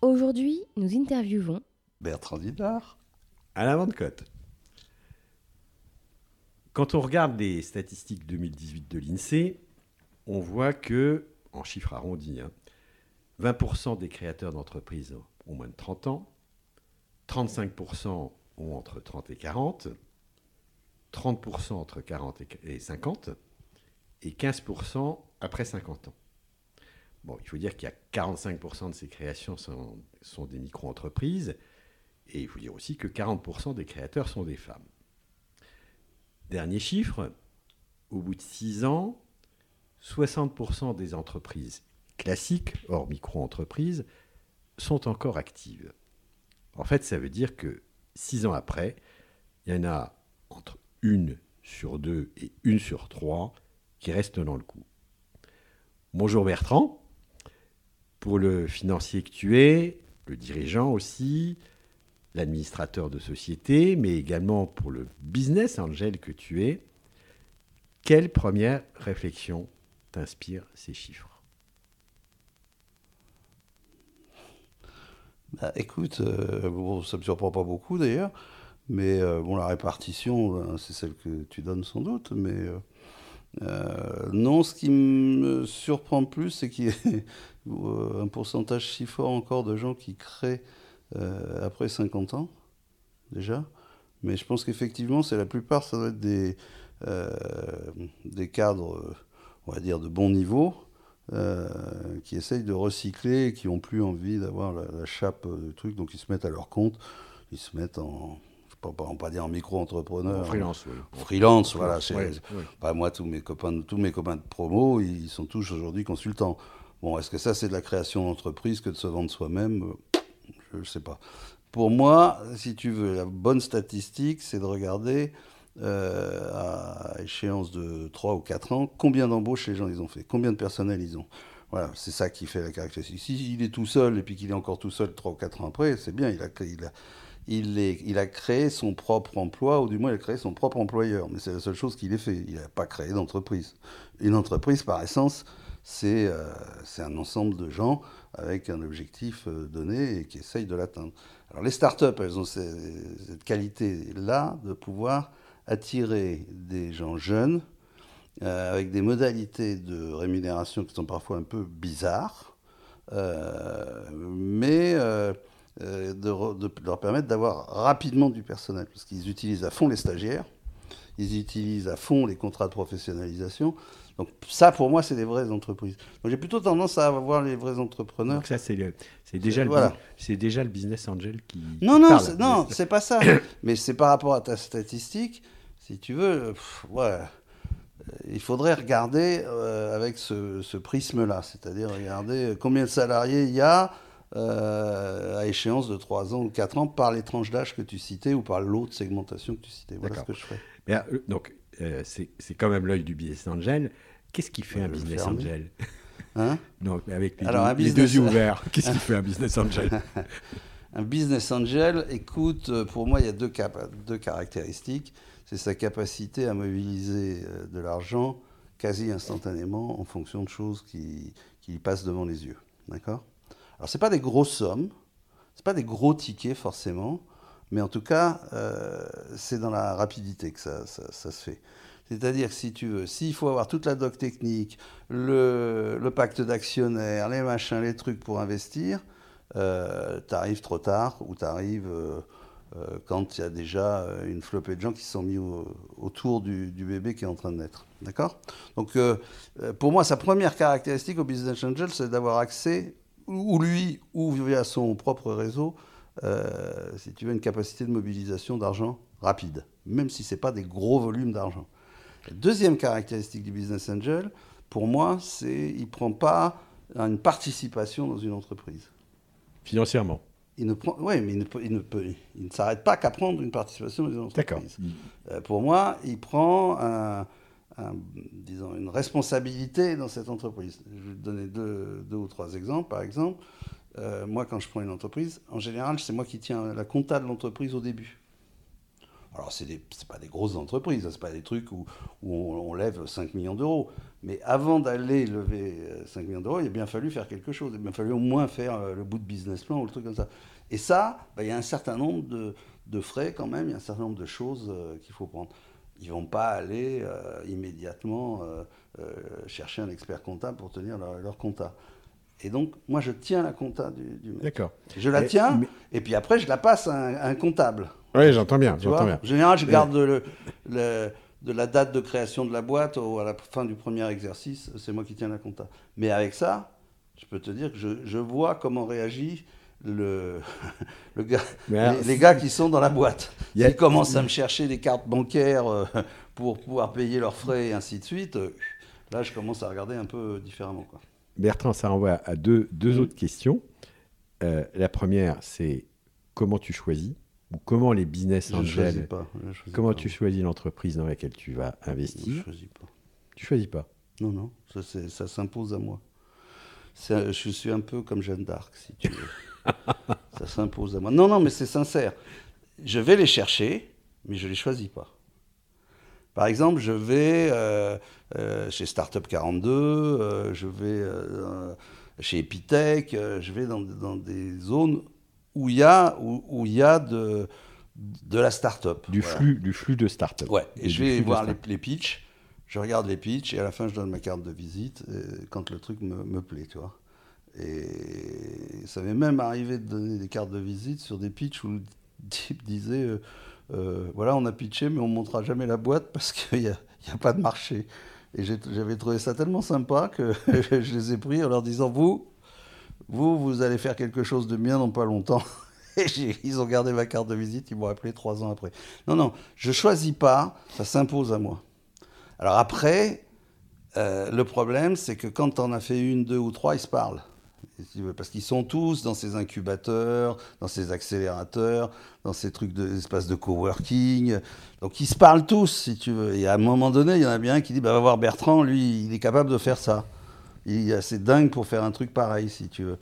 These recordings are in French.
Aujourd'hui, nous interviewons Bertrand Didard. Alain Van Cotte. Quand on regarde les statistiques 2018 de l'INSEE, on voit que, en chiffres arrondis, hein, 20% des créateurs d'entreprises ont moins de 30 ans, 35% ont entre 30 et 40, 30% entre 40 et 50, et 15% après 50 ans. Il faut dire qu'il y a 45% de ces créations sont, sont des micro-entreprises, et il faut dire aussi que 40% des créateurs sont des femmes. Dernier chiffre, au bout de 6 ans, 60% des entreprises classiques, hors micro-entreprises, sont encore actives. En fait, ça veut dire que 6 ans après, il y en a entre une sur deux et une sur trois qui restent dans le coup. Bonjour Bertrand. Pour le financier que tu es, le dirigeant aussi, l'administrateur de société, mais également pour le business angel que tu es, quelle première réflexion t'inspire ces chiffres? Bah, Écoute, euh, ça ne me surprend pas beaucoup d'ailleurs, mais euh, bon, la répartition, ben, c'est celle que tu donnes sans doute, mais euh, euh, non, ce qui me surprend plus, c'est qu'il y un pourcentage si fort encore de gens qui créent euh, après 50 ans, déjà. Mais je pense qu'effectivement, c'est la plupart, ça doit être des, euh, des cadres, on va dire, de bon niveau, euh, qui essayent de recycler, qui n'ont plus envie d'avoir la, la, chape de trucs, donc ils se mettent à leur compte, ils se mettent en, on pas, pas dire en micro-entrepreneur. En freelance, oui. En freelance, voilà. Bah, moi, tous mes, copains, tous mes copains de promo, ils sont tous aujourd'hui consultants. Bon, est-ce que ça, c'est de la création d'entreprise que de se vendre soi-même? Je ne sais pas. Pour moi, si tu veux, la bonne statistique, c'est de regarder euh, à échéance de 3 ou 4 ans combien d'embauches les gens ils ont fait, combien de personnel ils ont. Voilà, c'est ça qui fait la caractéristique. S'il il est tout seul et puis qu'il est encore tout seul 3 ou 4 ans après, c'est bien, il a, il il, a créé son propre emploi, ou du moins il a créé son propre employeur. Mais c'est la seule chose qu'il ait fait. Il n'a pas créé d'entreprise. Une entreprise, par essence, c'est euh, un ensemble de gens avec un objectif euh, donné et qui essayent de l'atteindre. Alors les startups, elles ont cette, qualité-là de pouvoir attirer des gens jeunes euh, avec des modalités de rémunération qui sont parfois un peu bizarres, mais de, de, leur permettre d'avoir rapidement du personnel, parce qu'ils utilisent à fond les stagiaires, ils utilisent à fond les contrats de professionnalisation. Donc ça, pour moi, c'est des vraies entreprises. Donc j'ai plutôt tendance à voir les vrais entrepreneurs. Donc ça, c'est déjà, voilà. déjà le business angel qui... Non, qui non, parle. c'est, non, c'est pas ça. Mais c'est par rapport à ta statistique, si tu veux, pff, ouais, il faudrait regarder euh, avec ce, ce prisme-là, c'est-à-dire regarder combien de salariés il y a euh, à échéance de 3 ans ou 4 ans par les tranches d'âge que tu citais ou par l'autre segmentation que tu citais. Voilà ce que je euh, donc, c'est quand même l'œil du business angel. Qu'est-ce qui fait un business angel? Hein? Donc, avec les, Alors, deux, les deux yeux ouverts, qu'est-ce qui fait un business angel? Un business angel, écoute, pour moi, il y a deux, deux caractéristiques. C'est sa capacité à mobiliser de l'argent quasi instantanément en fonction de choses qui, qui passent devant les yeux. D'accord? Alors, ce pas des grosses sommes, ce pas des gros tickets forcément, mais en tout cas, euh, c'est dans la rapidité que ça, ça, ça se fait. C'est-à-dire si tu veux, s'il faut avoir toute la doc technique, le, pacte d'actionnaires, les machins, les trucs pour investir, euh, tu arrives trop tard ou tu arrives. Euh, euh, quand il y a déjà euh, une flopée de gens qui se sont mis autour du, bébé qui est en train de naître. D'accord? Donc, pour moi, sa première caractéristique au Business Angel, c'est d'avoir accès, ou lui, ou via son propre réseau, si tu veux, une capacité de mobilisation d'argent rapide, même si ce n'est pas des gros volumes d'argent. Deuxième caractéristique du Business Angel, pour moi, c'est qu'il ne prend pas une participation dans une entreprise. Financièrement il ne prend, mais il ne, il ne, peut, il ne s'arrête pas qu'à prendre une participation dans une entreprise. Euh, pour moi, il prend un, disons, une responsabilité dans cette entreprise. Je vais te donner deux, deux ou trois exemples. Par exemple, euh, moi, quand je prends une entreprise, en général, c'est moi qui tiens la compta de l'entreprise au début. Alors, ce n'est pas des grosses entreprises, ce n'est pas des trucs où, où on, lève 5 millions d'euros. Mais avant d'aller lever 5 euh, millions d'euros, il a bien fallu faire quelque chose. Il a bien fallu au moins faire euh, le bout de business plan ou le truc comme ça. Et ça, bah, il y a un certain nombre de, de, frais quand même, il y a un certain nombre de choses euh, qu'il faut prendre. Ils ne vont pas aller immédiatement chercher un expert comptable pour tenir leur, leur compta. Et donc, moi, je tiens la compta du, du mec. D'accord. Je la tiens, et puis après, je la passe à un, comptable. Oui, j'entends bien, j'entends bien. En général, je garde le, de la date de création de la boîte à la fin du premier exercice, c'est moi qui tiens la compta. Mais avec ça, je peux te dire que je, je vois comment réagit le, le gars, les, gars qui sont dans la boîte. Ils commencent à me chercher des cartes bancaires euh, pour pouvoir payer leurs frais et ainsi de suite. Euh, là, je commence à regarder un peu différemment. Quoi. Bertrand, ça renvoie à deux, deux mmh. autres questions. Euh, la première, c'est comment tu choisis ou comment les business angels. Pas, comment tu choisis l'entreprise dans laquelle tu vas investir Je choisis pas. Tu choisis pas Non, non, ça, ça s'impose à moi. je suis un peu comme Jeanne d'Arc, si tu veux. ça s'impose à moi. Non, non, mais c'est sincère. Je vais les chercher, mais je ne les choisis pas. Par exemple, je vais euh, euh, chez Startup 42, euh, je vais chez Epitech, je vais dans, des zones où il y a, où, il y a de, de la startup. Du, flux, du flux de startup. Ouais, et, je vais voir les, les pitchs, je regarde les pitchs, et à la fin, je donne ma carte de visite quand le truc me, me plaît, tu vois. Et ça m'est même arrivé de donner des cartes de visite sur des pitchs où le type disait euh, voilà, on a pitché, mais on ne montrera jamais la boîte parce qu'il n'y a, a, pas de marché. Et j'avais trouvé ça tellement sympa que je les ai pris en leur disant Vous, vous, vous allez faire quelque chose de bien dans pas longtemps. Et ils ont gardé ma carte de visite, ils m'ont appelé trois ans après. Non, non, je choisis pas, ça s'impose à moi. Alors après, euh, le problème, c'est que quand on a fait une, deux ou trois, ils se parlent. Parce qu'ils sont tous dans ces incubateurs, dans ces accélérateurs, dans ces trucs d'espace de, de coworking. Donc ils se parlent tous, si tu veux. Et à un moment donné, il y en a bien qui dit bah, Va voir Bertrand, lui, il est capable de faire ça. Il est assez dingue pour faire un truc pareil, si tu veux.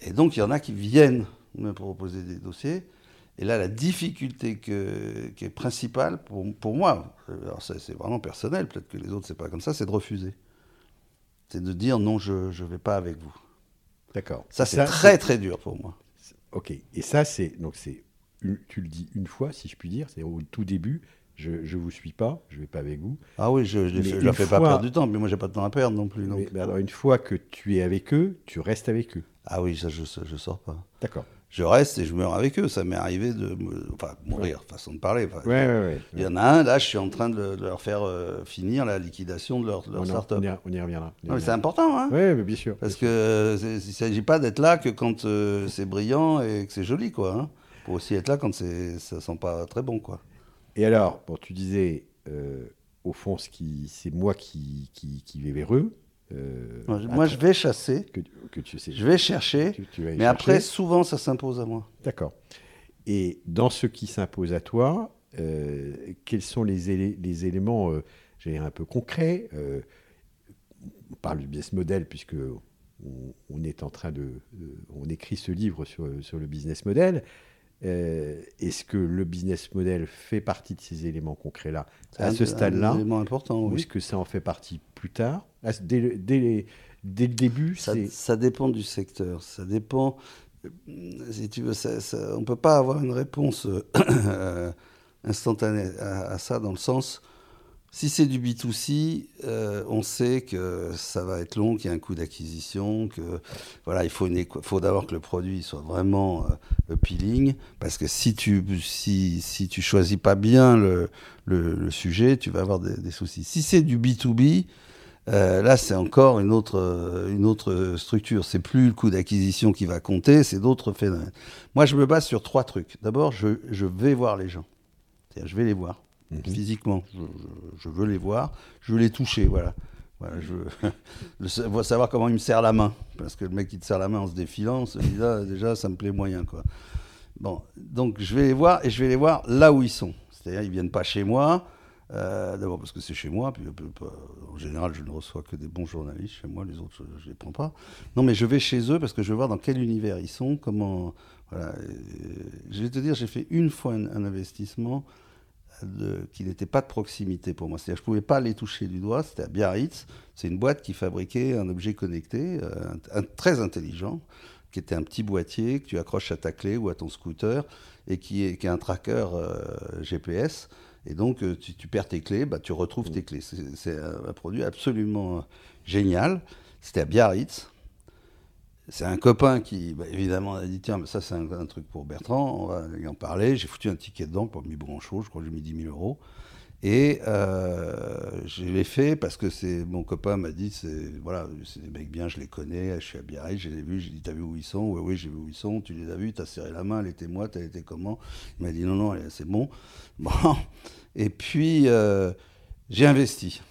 Et donc il y en a qui viennent me proposer des dossiers. Et là, la difficulté que, qui est principale pour, pour moi, alors c'est vraiment personnel, peut-être que les autres, c'est pas comme ça, c'est de refuser. C'est de dire non, je ne vais pas avec vous. D'accord. Ça, c'est très, très dur pour moi. Ok. Et ça, c'est. Donc, c'est. Tu le dis une fois, si je puis dire, c'est au tout début. Je ne vous suis pas, je ne vais pas avec vous. Ah oui, je ne leur fais pas perdre du temps, mais moi, j'ai pas de temps à perdre non plus. Mais, alors, une fois que tu es avec eux, tu restes avec eux. Ah oui, ça, je ne sors pas. D'accord je reste et je meurs avec eux. Ça m'est arrivé de enfin, mourir, façon de parler. ouais, ouais, ouais, il y en a un, là, je suis en train de, leur faire euh, finir la liquidation de leur, leur start-up. On, y reviendra. C'est important, hein Oui, bien sûr. Parce qu'il ne s'agit pas d'être là que quand euh, c'est brillant et que c'est joli, quoi. Hein. faut aussi être là quand ça ne sent pas très bon, quoi. Et alors, bon, tu disais, euh, au fond, c'est moi qui, qui, qui vais vers eux. Euh, moi, je vais chasser. Que, tu sais. Je vais chercher. mais après, souvent, ça s'impose à moi. D'accord. Et dans ce qui s'impose à toi, euh, quels sont les, les éléments, euh, un peu concrets On parle du business model, puisque on, est en train de, on écrit ce livre sur, sur le business model. Est-ce que le business model fait partie de ces éléments concrets-là à ce stade-là important. Ou est-ce que ça en fait partie plus tard ah, dès, le, dès, dès le début ça, ça, dépend du secteur. Ça dépend. Si tu veux, ça, on ne peut pas avoir une réponse euh, instantanée à, ça dans le sens Si c'est du B2C, euh, on sait que ça va être long, qu'il y a un coût d'acquisition, que voilà, il faut, d'abord que le produit soit vraiment euh, appealing, parce que si tu si, si tu choisis pas bien le, le, sujet, tu vas avoir des, soucis. Si c'est du B2B, euh, là, c'est encore une autre, une autre structure. C'est plus le coût d'acquisition qui va compter, c'est d'autres phénomènes. Moi, je me base sur trois trucs. D'abord, je, je vais voir les gens. je vais les voir Mhm. physiquement. Je, veux les voir, je veux les toucher, voilà. voilà je, veux savoir comment il me serre la main, parce que le mec qui te serre la main en se défilant, déjà, déjà ça me plaît moyen, quoi. Bon, donc je vais les voir et je vais les voir là où ils sont. C'est-à-dire, ils viennent pas chez moi. Euh, d'abord parce que c'est chez moi, puis euh, en général je ne reçois que des bons journalistes chez moi, les autres je ne les prends pas. Non mais je vais chez eux parce que je veux voir dans quel univers ils sont, comment... Voilà. Je vais te dire, j'ai fait une fois un investissement qui n'était pas de proximité pour moi. C'est-à-dire je ne pouvais pas les toucher du doigt. C'était à Biarritz. C'est une boîte qui fabriquait un objet connecté, euh, un, très intelligent, qui était un petit boîtier que tu accroches à ta clé ou à ton scooter et qui est, qui est un tracker euh, GPS. Et donc, euh, tu, tu, perds tes clés, bah, tu retrouves tes clés. C'est un, produit absolument génial. C'était à Biarritz c'est un copain qui, bah, évidemment, a dit tiens, mais ça c'est un, truc pour Bertrand, on va lui en parler. J'ai foutu un ticket dedans, pas mis grand chose, je crois que j'ai mis 10 000 euros. Et euh, je l'ai fait parce que c'est mon copain m'a dit c'est voilà c'est des mecs bien je les connais je suis à Biarritz je les ai vus j'ai dit t'as vu où ils sont? Oui oui j'ai vu où ils sont tu les as vus t'as serré la main elle était moi t'as été comment? Il m'a dit non non c'est bon. Bon et puis euh, j'ai investi.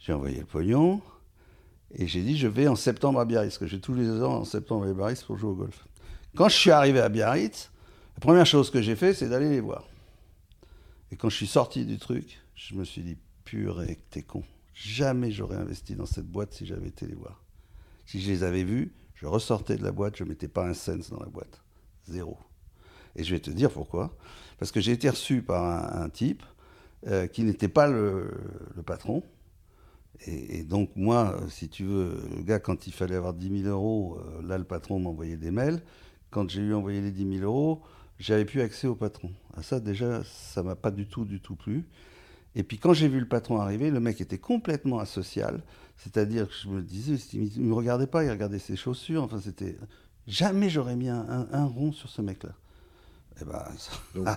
J'ai envoyé le pognon et j'ai dit, je vais en septembre à Biarritz, parce que j'ai tous les ans en septembre à Biarritz pour jouer au golf. Quand je suis arrivé à Biarritz, la première chose que j'ai fait, c'est d'aller les voir. Et quand je suis sorti du truc, je me suis dit, purée, t'es con. Jamais j'aurais investi dans cette boîte si j'avais été les voir. Si je les avais vus, je ressortais de la boîte, je ne mettais pas un cent dans la boîte. Zéro. Et je vais te dire pourquoi. Parce que j'ai été reçu par un, type euh, qui n'était pas le patron, et, donc moi, si tu veux, le gars, quand il fallait avoir 10 000 euros, euh, là, le patron m'envoyait des mails. Quand j'ai eu envoyé les 10 000 euros, j'avais plus accès au patron. À ça, déjà, ça m'a pas du tout, du tout plu. Et puis quand j'ai vu le patron arriver, le mec était complètement asocial. C'est-à-dire que je me disais, il ne me regardait pas, il regardait ses chaussures. Enfin, c'était... Jamais j'aurais mis un, rond sur ce mec-là. Eh ben,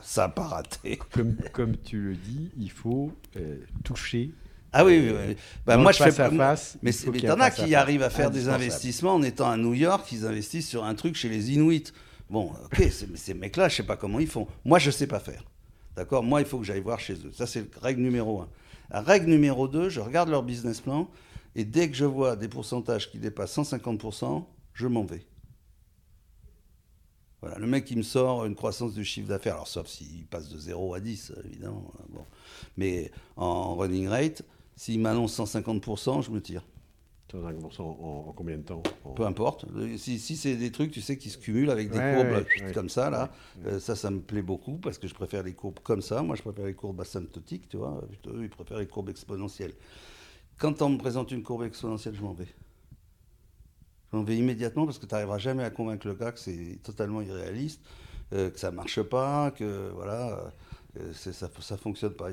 ça n'a pas raté. Comme, comme, tu le dis, il faut euh, toucher ah oui, oui, oui. Bah, moi, je fais pas. Face, mais il y en a qui arrivent à faire des investissements en étant à New York, ils investissent sur un truc chez les Inuits. Bon, ok, ces mecs-là, je sais pas comment ils font. Moi, je sais pas faire. D'accord? Moi, il faut que j'aille voir chez eux. Ça, c'est règle numéro un. La règle numéro deux, je regarde leur business plan et dès que je vois des pourcentages qui dépassent 150%, je m'en vais. Voilà, le mec qui me sort une croissance du chiffre d'affaires, alors sauf s'il passe de 0 à 10, évidemment. Bon. Mais en running rate, s'il m'annonce 150%, je me tire. 150% en, combien de temps Peu importe. Si, c'est des trucs, tu sais, qui se cumulent avec des courbes comme ça, là, euh, ça, ça me plaît beaucoup parce que je préfère les courbes comme ça. Moi, je préfère les courbes asymptotiques, tu vois. Eux, ils préfèrent les courbes exponentielles. Quand on me présente une courbe exponentielle, je m'en vais. Je m'en vais immédiatement parce que tu n'arriveras jamais à convaincre le gars que c'est totalement irréaliste, euh, que ça ne marche pas, que voilà. Euh, ça, ça fonctionne pas.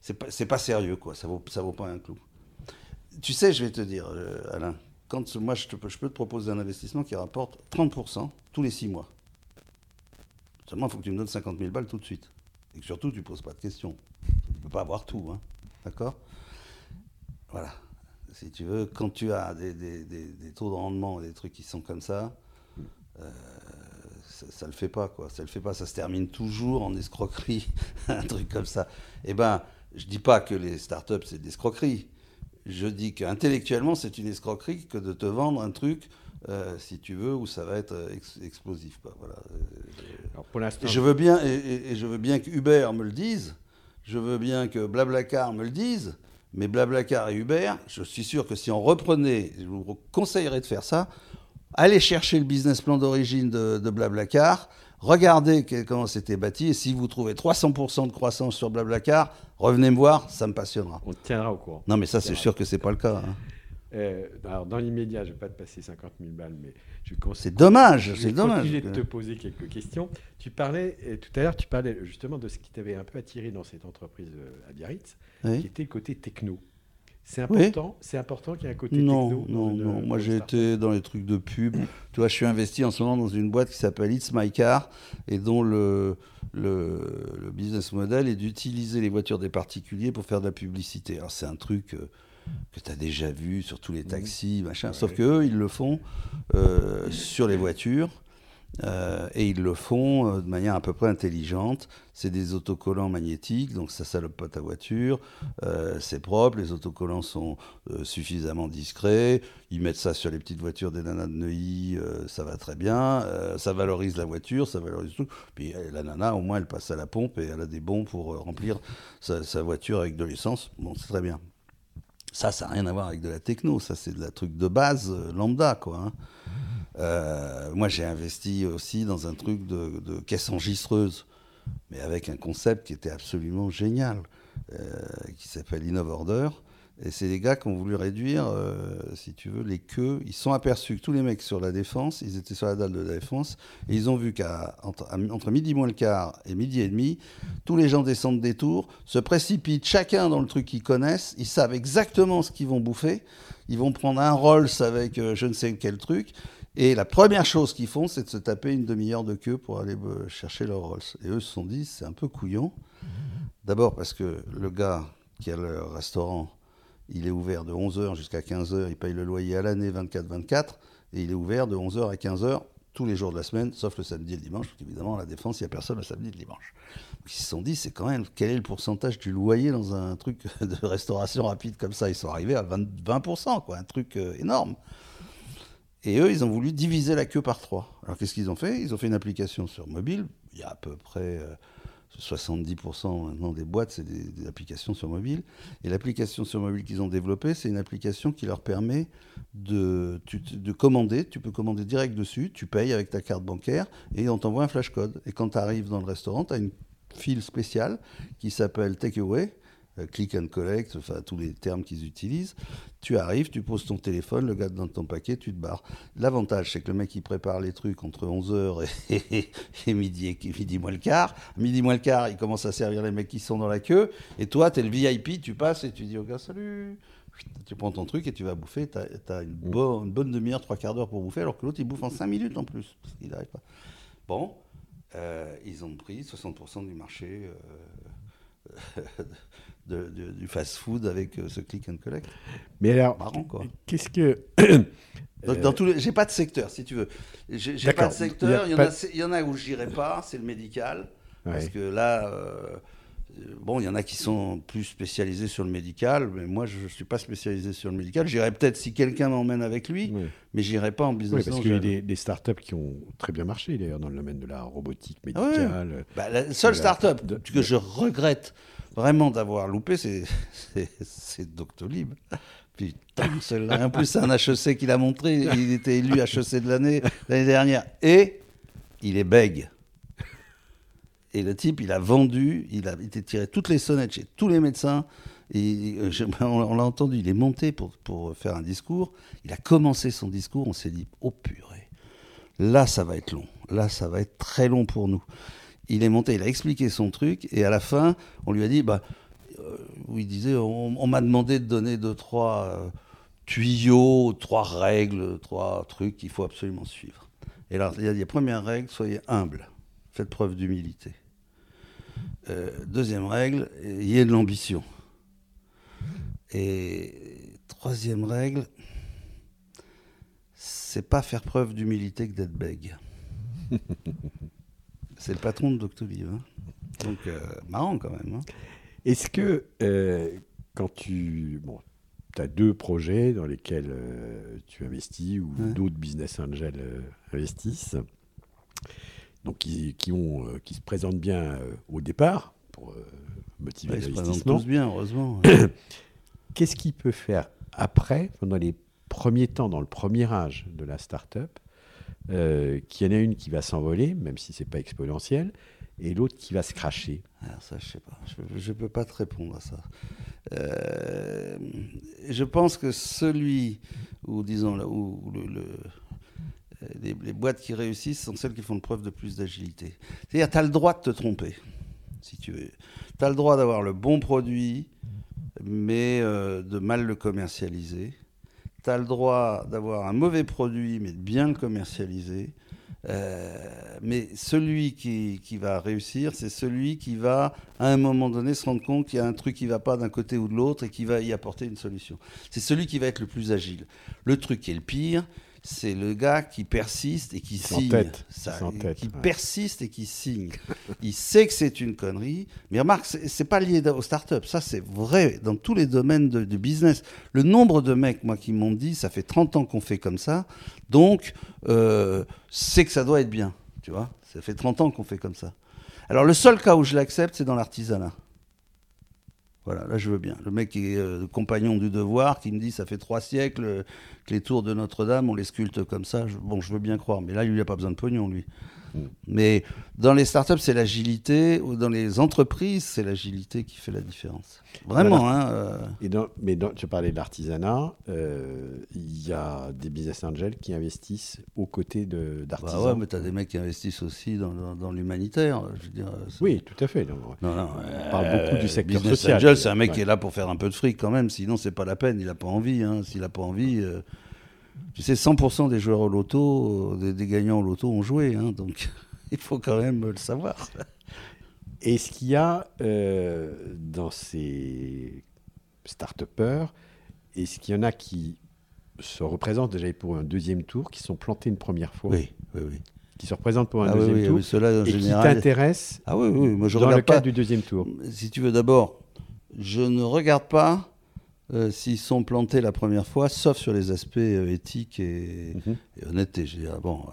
C'est pas, pas sérieux, quoi. Ça vaut, ça vaut pas un clou. Tu sais, je vais te dire, euh, Alain, quand moi je, je peux te proposer un investissement qui rapporte 30% tous les 6 mois. Seulement, il faut que tu me donnes 50 000 balles tout de suite. Et que surtout, tu ne poses pas de questions. Tu ne peux pas avoir tout, hein. D'accord? Voilà. Si tu veux, quand tu as des, des, des, taux de rendement, des trucs qui sont comme ça, euh, ça, ne le fait pas, quoi. Ça le fait pas. Ça se termine toujours en escroquerie, un truc comme ça. Eh ben, je dis pas que les startups c'est des escroqueries. Je dis qu'intellectuellement c'est une escroquerie que de te vendre un truc, euh, si tu veux, où ça va être euh, explosif, quoi. Voilà. Alors pour l'instant, je veux bien et, je veux bien que Uber me le dise. Je veux bien que Blablacar me le dise. Mais Blablacar et Uber, je suis sûr que si on reprenait, je vous conseillerais de faire ça, allez chercher le business plan d'origine de, Blablacar, regardez comment c'était bâti, et si vous trouvez 300% de croissance sur Blablacar, revenez me voir, ça me passionnera. On tiendra au courant. Non, mais ça, c'est sûr que c'est pas le cas. Hein. Euh, alors, dans l'immédiat, je ne vais pas te passer 50 000 balles, mais je vais C'est dommage, je c'est vais dommage. continuer de te poser quelques questions. Tu parlais, euh, tout à l'heure, tu parlais justement de ce qui t'avait un peu attiré dans cette entreprise euh, à Biarritz, Oui. qui était le côté techno. C'est Oui. important, c'est important qu'il y ait un côté Non, techno. non, non. Moi, j'ai été dans les trucs de pub. tu vois, je suis investi en ce moment dans une boîte qui s'appelle It's My Car et dont le, le, le business model est d'utiliser les voitures des particuliers pour faire de la publicité. Alors, c'est un truc euh, que tu as déjà vu sur tous les taxis, machin. Sauf Ouais. que eux, ils le font euh, sur les voitures. Euh, et ils le font euh, de manière à peu près intelligente. C'est des autocollants magnétiques, donc ça salope pas ta voiture. Euh, c'est propre, les autocollants sont suffisamment discrets. Ils mettent ça sur les petites voitures des nanas de Neuilly, ça va très bien. Ça valorise la voiture, ça valorise tout. Puis la nana, au moins, elle passe à la pompe et elle a des bons pour remplir sa, voiture avec de l'essence. Bon, c'est très bien. Ça, ça n'a rien à voir avec de la techno. Ça, c'est de la truc de base lambda, quoi. hein. Euh, moi, j'ai investi aussi dans un truc de, caisse enregistreuse, mais avec un concept qui était absolument génial, euh, qui s'appelle InnovOrder. Et c'est des gars qui ont voulu réduire, euh, si tu veux, les queues. Ils sont aperçus que tous les mecs sur la défense, ils étaient sur la dalle de la défense, et ils ont vu qu'à entre, midi moins le quart et midi et demi, tous les gens descendent des tours, se précipitent chacun dans le truc qu'ils connaissent, ils savent exactement ce qu'ils vont bouffer, ils vont prendre un Rolls avec je ne sais quel truc, et la première chose qu'ils font, c'est de se taper une demi-heure de queue pour aller euh, chercher leur Rolls. Et eux se sont dit, c'est un peu couillon. D'abord parce que le gars qui a le restaurant, il est ouvert de 11h jusqu'à 15h, il paye le loyer à l'année 24-24, et il est ouvert de 11h à 15h tous les jours de la semaine, sauf le samedi et le dimanche, parce qu'évidemment, à la défense, il n'y a personne le samedi et le dimanche. Ils se sont dit, c'est quand même, quel est le pourcentage du loyer dans un truc de restauration rapide comme ça? Ils sont arrivés à 20%, 20% quoi, un truc euh, énorme. Et eux, ils ont voulu diviser la queue par trois. Alors qu'est-ce qu'ils ont fait? Ils ont fait une application sur mobile. Il y a à peu près euh, 70% maintenant des boîtes, c'est des, applications sur mobile. Et l'application sur mobile qu'ils ont développée, c'est une application qui leur permet de commander. Tu peux commander direct dessus, tu payes avec ta carte bancaire et on t'envoie un flash code. Et quand tu arrives dans le restaurant, tu as une file spéciale qui s'appelle Takeaway. Euh, click and collect, enfin tous les termes qu'ils utilisent. Tu arrives, tu poses ton téléphone, le gars dans ton paquet, tu te barres. L'avantage, c'est que le mec, il prépare les trucs entre 11h et, et midi, et midi moins le quart. Midi moins le quart, il commence à servir les mecs qui sont dans la queue. Et toi, tu es le VIP, tu passes et tu dis au gars, salut. Tu prends ton truc et tu vas bouffer. Tu as, une, bo- une bonne demi-heure, trois quarts d'heure pour bouffer, alors que l'autre, il bouffe en cinq minutes en plus. Parce qu'il n'arrive pas. Bon, euh, ils ont pris 60% du marché euh, de- de- du fast-food avec euh, ce click and collect. Mais alors, Marrant, quoi. qu'est-ce que. Donc, dans tous les... J'ai pas de secteur, si tu veux. J'ai j'ai pas de secteur. Il y en a, pas- il y en a où j'irai pas, c'est le médical. Parce que là, euh, bon, il y en a qui sont plus spécialisés sur le médical, mais moi, je ne suis pas spécialisé sur le médical. J'irai peut-être si quelqu'un m'emmène avec lui, mais j'irai pas en Oui, business parce qu'il y a des, des startups qui ont très bien marché, d'ailleurs, dans le domaine de la robotique Ah médicale. Bah, la seule La- start-up de- que je regrette vraiment d'avoir loupé, c'est- Doctolib. Putain, celle-là. En plus, c'est un HEC qu'il a montré. Il était élu HEC de l'année l'année dernière. Et il est bègue. Et le type, il a vendu, il a été tiré toutes les sonnettes chez tous les médecins. Et euh, on l'a entendu, il est monté pour, pour faire un discours. Il a commencé son discours, on s'est dit, oh purée, là ça va être long, là ça va être très long pour nous. Il est monté, il a expliqué son truc, et à la fin, on lui a dit, bah, euh, il disait, on, m'a demandé de donner deux, trois euh, tuyaux, trois règles, trois trucs qu'il faut absolument suivre. Et alors, il a les premières règles, soyez humble, faites preuve d'humilité. Euh, deuxième règle, ayez de l'ambition. Et troisième règle, c'est pas faire preuve d'humilité que d'être bègue. c'est le patron de Doctolib. hein. Donc, euh, marrant quand même. hein. Est-ce que euh, quand tu. Bon, tu as deux projets dans lesquels euh, tu investis ou Ouais. d'autres business angels investissent, donc qui, qui ont, qui se présentent bien au départ pour motiver Ouais, ils se présentent l'investissement. tous bien, heureusement. Qu'est-ce qu'il peut faire après, pendant les premiers temps, dans le premier âge de la start-up, euh, qu'il y en a une qui va s'envoler, même si ce n'est pas exponentiel, et l'autre qui va se cracher ça, je sais pas. Je ne peux pas te répondre à ça. Euh, je pense que celui, ou disons, là, où le, le, les, boîtes qui réussissent sont celles qui font preuve de plus d'agilité. C'est-à-dire, tu as le droit de te tromper, si tu veux. Tu as le droit d'avoir le bon produit, mais euh, de mal le commercialiser. Tu as le droit d'avoir un mauvais produit, mais de bien le commercialiser. Euh, mais celui qui, qui va réussir, c'est celui qui va, à un moment donné, se rendre compte qu'il y a un truc qui ne va pas d'un côté ou de l'autre et qui va y apporter une solution. C'est celui qui va être le plus agile. Le truc qui est le pire, c'est le gars qui persiste et qui signe. Tête. Ça, tête, qui ouais. persiste et qui signe. il sait que c'est une connerie, mais remarque, c'est pas lié aux startups. Ça, c'est vrai dans tous les domaines de, de, business. Le nombre de mecs, moi, qui m'ont dit, ça fait 30 ans qu'on fait comme ça, donc euh, c'est que ça doit être bien. Tu vois, ça fait 30 ans qu'on fait comme ça. Alors, le seul cas où je l'accepte, c'est dans l'artisanat. Voilà, là je veux bien. Le mec qui est euh, compagnon du devoir, qui me dit ça fait trois siècles que les tours de Notre-Dame, on les sculpte comme ça. Je, bon, je veux bien croire, mais là, lui, il n'a pas besoin de pognon, lui. Mm. Mais dans les startups, c'est l'agilité, ou dans les entreprises, c'est l'agilité qui fait la différence. Vraiment, voilà. hein. Euh... Et mais tu parlais de l'artisanat, euh, il y a des business angels qui investissent aux côtés d'artisans. Bah ouais, mais tu as des mecs qui investissent aussi dans, dans, dans l'humanitaire. Oui, tout à fait. Non, non, non, on parle beaucoup du secteur business social. Angel, c'est un mec ouais. qui est là pour faire un peu de fric quand même, sinon c'est pas la peine, il n'a pas envie. Hein. S'il n'a pas envie. Euh... Tu sais, 100% des joueurs au loto, des, des, gagnants au loto ont joué, hein, donc il faut quand même le savoir. Est-ce qu'il y a euh, dans ces start-upers, est-ce qu'il y en a qui se représentent déjà pour un deuxième tour, qui sont plantés une première fois Oui, oui, oui. Qui se représentent pour un ah, deuxième oui, tour oui, cela, en et général... qui t'intéressent ah, oui, oui. Moi, je dans le cadre pas... du deuxième tour Si tu veux, d'abord, je ne regarde pas euh, s'ils sont plantés la première fois, sauf sur les aspects euh, éthiques et, mm -hmm. et, honnêteté. Je, dis, ah, bon,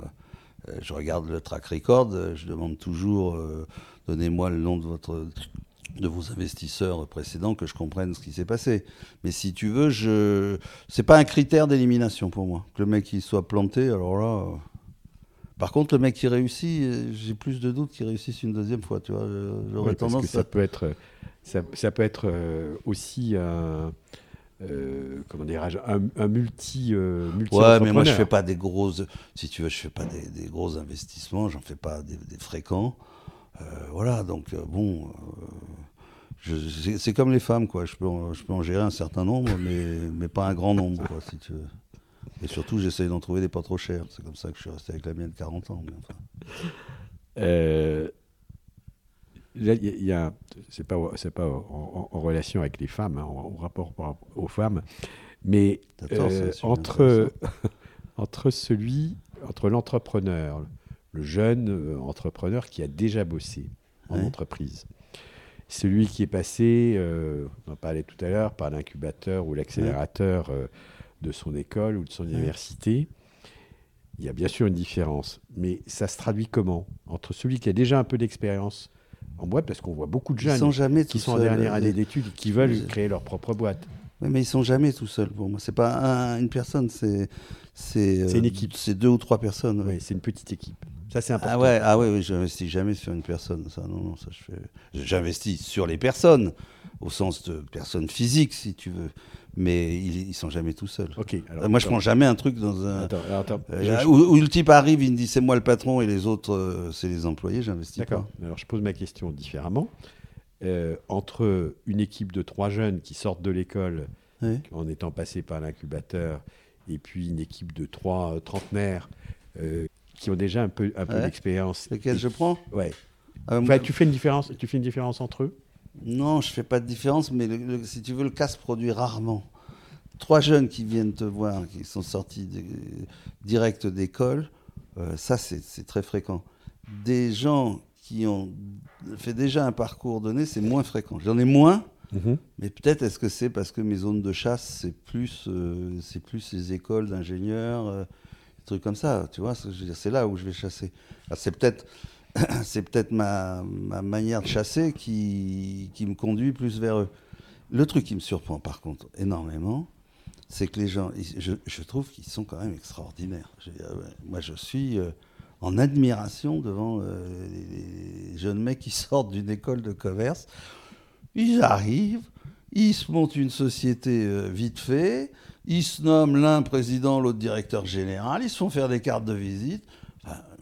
euh, je regarde le track record, je demande toujours, donnez-moi le nom de, votre, de vos investisseurs précédents, que je comprenne ce qui s'est passé. Mais si tu veux, je... c'est pas un critère d'élimination pour moi. Que le mec il soit planté, alors là... Par contre, le mec qui réussit, j'ai plus de doutes qu'il réussisse une deuxième fois. Tu vois, j'aurais oui, tendance. que ça peut être, ça, ça peut être aussi un, euh, comment dirais-je, un, un, multi, euh, multi Ouais, mais moi je fais pas des grosses. Si tu veux, je fais pas des, des gros investissements. J'en fais pas des, des fréquents. Euh, voilà, donc bon. c'est comme les femmes, quoi. Je peux, en, je peux en gérer un certain nombre, mais, mais pas un grand nombre, quoi, si tu veux. Et surtout, j'essaye d'en trouver des pas trop chers. C'est comme ça que je suis resté avec la mienne 40 ans. Mais enfin. Il y a, c'est pas, c'est pas en, en, relation avec les femmes, hein, en, rapport aux femmes, mais euh, entre, entre celui, entre l'entrepreneur, le jeune euh, entrepreneur qui a déjà bossé en ouais. entreprise, celui qui est passé, euh, on en parlait tout à l'heure, par l'incubateur ou l'accélérateur ouais. de son école ou de son ouais. université. Il y a bien sûr une différence, mais ça se traduit comment? Entre celui qui a déjà un peu d'expérience en boîte, parce qu'on voit beaucoup de jeunes sont jamais qui sont en dernière année euh, d'études qui veulent créer leur propre boîte. Oui, mais ils sont jamais tout seuls pour moi. C'est pas un, une personne, c'est c'est euh, une équipe. C'est deux ou trois personnes. Oui, c'est une petite équipe. Ça c'est important. Ah ouais, ah ouais, oui, j'investis jamais sur une personne. Ça, non, non, ça je fais. J'investis sur les personnes, au sens de personnes physiques, si tu veux mais ils, ils sont jamais tout seuls. Ok. Alors, moi, je prends jamais un truc dans un attends, attends, euh, je... où, où, le type arrive, il me dit c'est moi le patron et les autres euh, c'est les employés. J'investis pas. D'accord. Alors je pose ma question différemment. Euh, entre une équipe de trois jeunes qui sortent de l'école oui. en étant passés par l'incubateur et puis une équipe de trois trentenaires euh, qui ont déjà un peu, un peu ouais. d'expérience. Lequel et... je prends? Ouais. Enfin, tu fais une différence. Tu fais une différence entre eux? Non, je fais pas de différence, mais le, le, si tu veux, le cas se produit rarement. Trois jeunes qui viennent te voir, qui sont sortis de, direct d'école, euh, ça c'est très fréquent. Des gens qui ont fait déjà un parcours donné, c'est moins fréquent. J'en ai moins, -hmm. mais peut-être est-ce que c'est parce que mes zones de chasse, c'est plus, euh, c'est plus les écoles d'ingénieurs, euh, des trucs comme ça. Tu vois, c'est là où je vais chasser. C'est peut-être c'est peut-être ma, ma, manière de chasser qui, me conduit plus vers eux. Le truc qui me surprend par contre énormément, c'est que les gens, je, trouve qu'ils sont quand même extraordinaires. Ouais, moi je suis, euh, en admiration devant euh, les, jeunes mecs qui sortent d'une école de commerce. Ils arrivent, ils se montent une société euh, vite fait, ils se nomment l'un président, l'autre directeur général, ils se font faire des cartes de visite.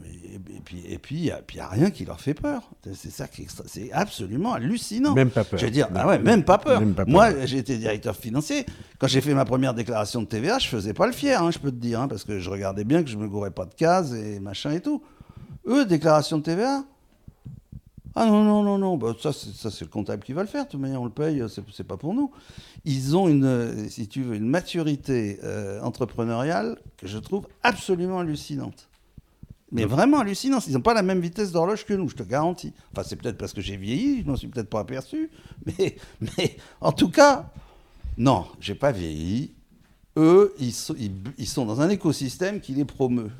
Et, et puis, et puis, il n'y a, rien qui leur fait peur. C'est ça qui c'est absolument hallucinant. Même pas peur. Je veux dire, ah ouais, même pas peur. Même pas peur. Moi, j'ai été directeur financier. Quand j'ai fait ma première déclaration de TVA, je faisais pas le fier, hein, je peux te dire, hein, parce que je regardais bien que je me gourais pas de cases et machin et tout. Eux, déclaration de TVA Ah non, non, non, non, bah, ça, c'est, ça, c'est le comptable qui va le faire. De toute manière, on le paye, c'est, pas pour nous. Ils ont une, si tu veux, une maturité euh, entrepreneuriale que je trouve absolument hallucinante. Mais vraiment hallucinante. Ils n'ont pas la même vitesse d'horloge que nous, je te garantis. Enfin, c'est peut-être parce que j'ai vieilli, je m'en suis peut-être pas aperçu. Mais, mais en tout cas, non, j'ai pas vieilli. Eux, ils sont, ils, ils sont dans un écosystème qui les promeut.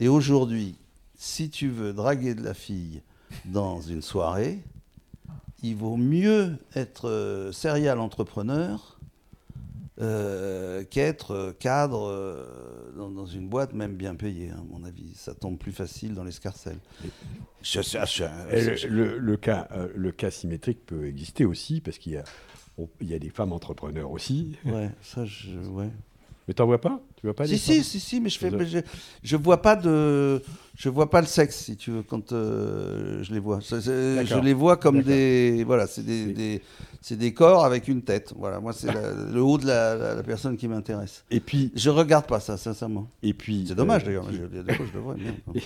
Et aujourd'hui, si tu veux draguer de la fille dans une soirée, il vaut mieux être euh, serial entrepreneur euh, qu'être euh, cadre euh, dans, dans une boîte, même bien payée, hein, à mon avis. Ça tombe plus facile dans l'escarcelle. Le, le- le cas, le cas symétrique peut exister aussi, parce qu'il y a, on- il y a des femmes entrepreneurs aussi. ouais, ça, je, ouais. Mais t'en vois pas? Tu vois pas Si, si, si, si, mais je fais, mais je, je vois pas de, je vois pas le sexe, si tu veux, quand euh, je les vois. Je les vois comme des, voilà, c'est des, C'est- des, c'est des corps avec une tête. Voilà, moi, c'est le haut de la, la- la personne qui m'intéresse. Et puis, Je regarde pas ça, sincèrement. et puis. C'est dommage euh, d'ailleurs, je, le vois. bien. Et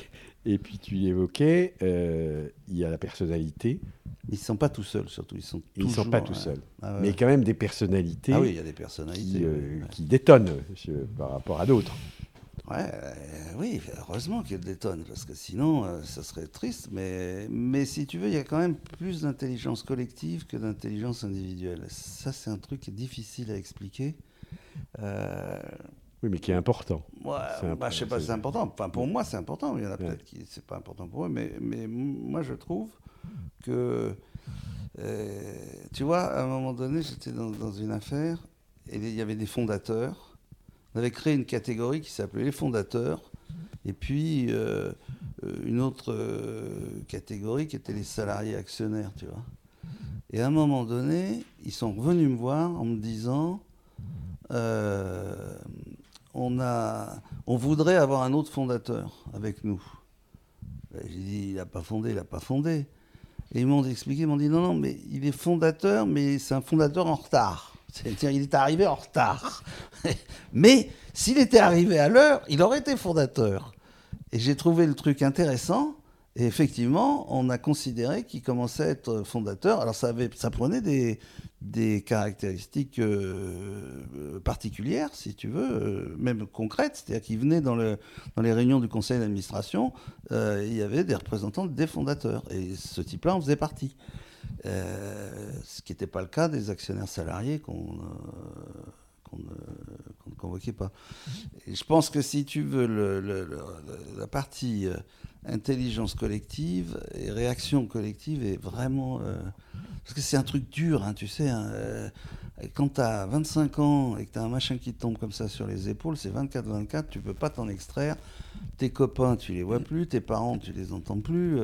puis tu l'évoquais, euh, il y a la personnalité. Ils sont pas tout seuls, surtout. Ils sont. Ils ne sont pas tout seuls. Ah ouais. Mais quand même des personnalités Ah oui, il y a des personnalités. qui, euh, oui, ouais. qui détonnent par rapport à d'autres. Ouais, euh, oui, heureusement qu'elle détonne, parce que sinon, ça serait triste. Mais, mais si tu veux, il y a quand même plus d'intelligence collective que d'intelligence individuelle. Ça, c'est un truc difficile à expliquer. Oui, mais qui est important. ouais, C'est un- bah, je sais pas, c'est- c'est important. Enfin, pour moi, c'est important. Il y en a Ouais. peut-être qui c'est pas important pour eux, mais, mais moi, je trouve que, euh, tu vois, à un moment donné, j'étais dans, dans une affaire et il y avait des fondateurs. On avait créé une catégorie qui s'appelait les fondateurs, et puis euh, euh, une autre euh, catégorie qui était les salariés actionnaires, tu vois. Et à un moment donné, ils sont revenus me voir en me disant on, voudrait avoir un autre fondateur avec nous. Ben, J'ai dit il n'a pas fondé, il n'a pas fondé. Et ils m'ont expliqué, ils m'ont dit non, non, mais il est fondateur, mais c'est un fondateur en retard. C'est-à-dire, il est arrivé en retard. mais s'il était arrivé à l'heure, il aurait été fondateur. Et j'ai trouvé le truc intéressant. Et effectivement, on a considéré qu'il commençait à être fondateur. Alors, ça, prenait des, caractéristiques euh, euh, particulières, si tu veux, euh, même concrètes. C'est-à-dire qu'il venait dans, le, dans les réunions du conseil d'administration, il y avait des représentants des fondateurs. Et ce type-là en faisait partie. Ce qui n'était pas le cas des actionnaires salariés qu'on qu'on ne, convoquait pas. Et je pense que si tu veux la partie euh, intelligence collective et réaction collective est vraiment... euh, parce que c'est un truc dur, hein, tu sais. hein, euh, quand tu as 25 ans et que tu as un machin qui te tombe comme ça sur les épaules, c'est 24-24, tu peux pas t'en extraire. Tes copains, tu les vois plus, tes parents, tu les entends plus.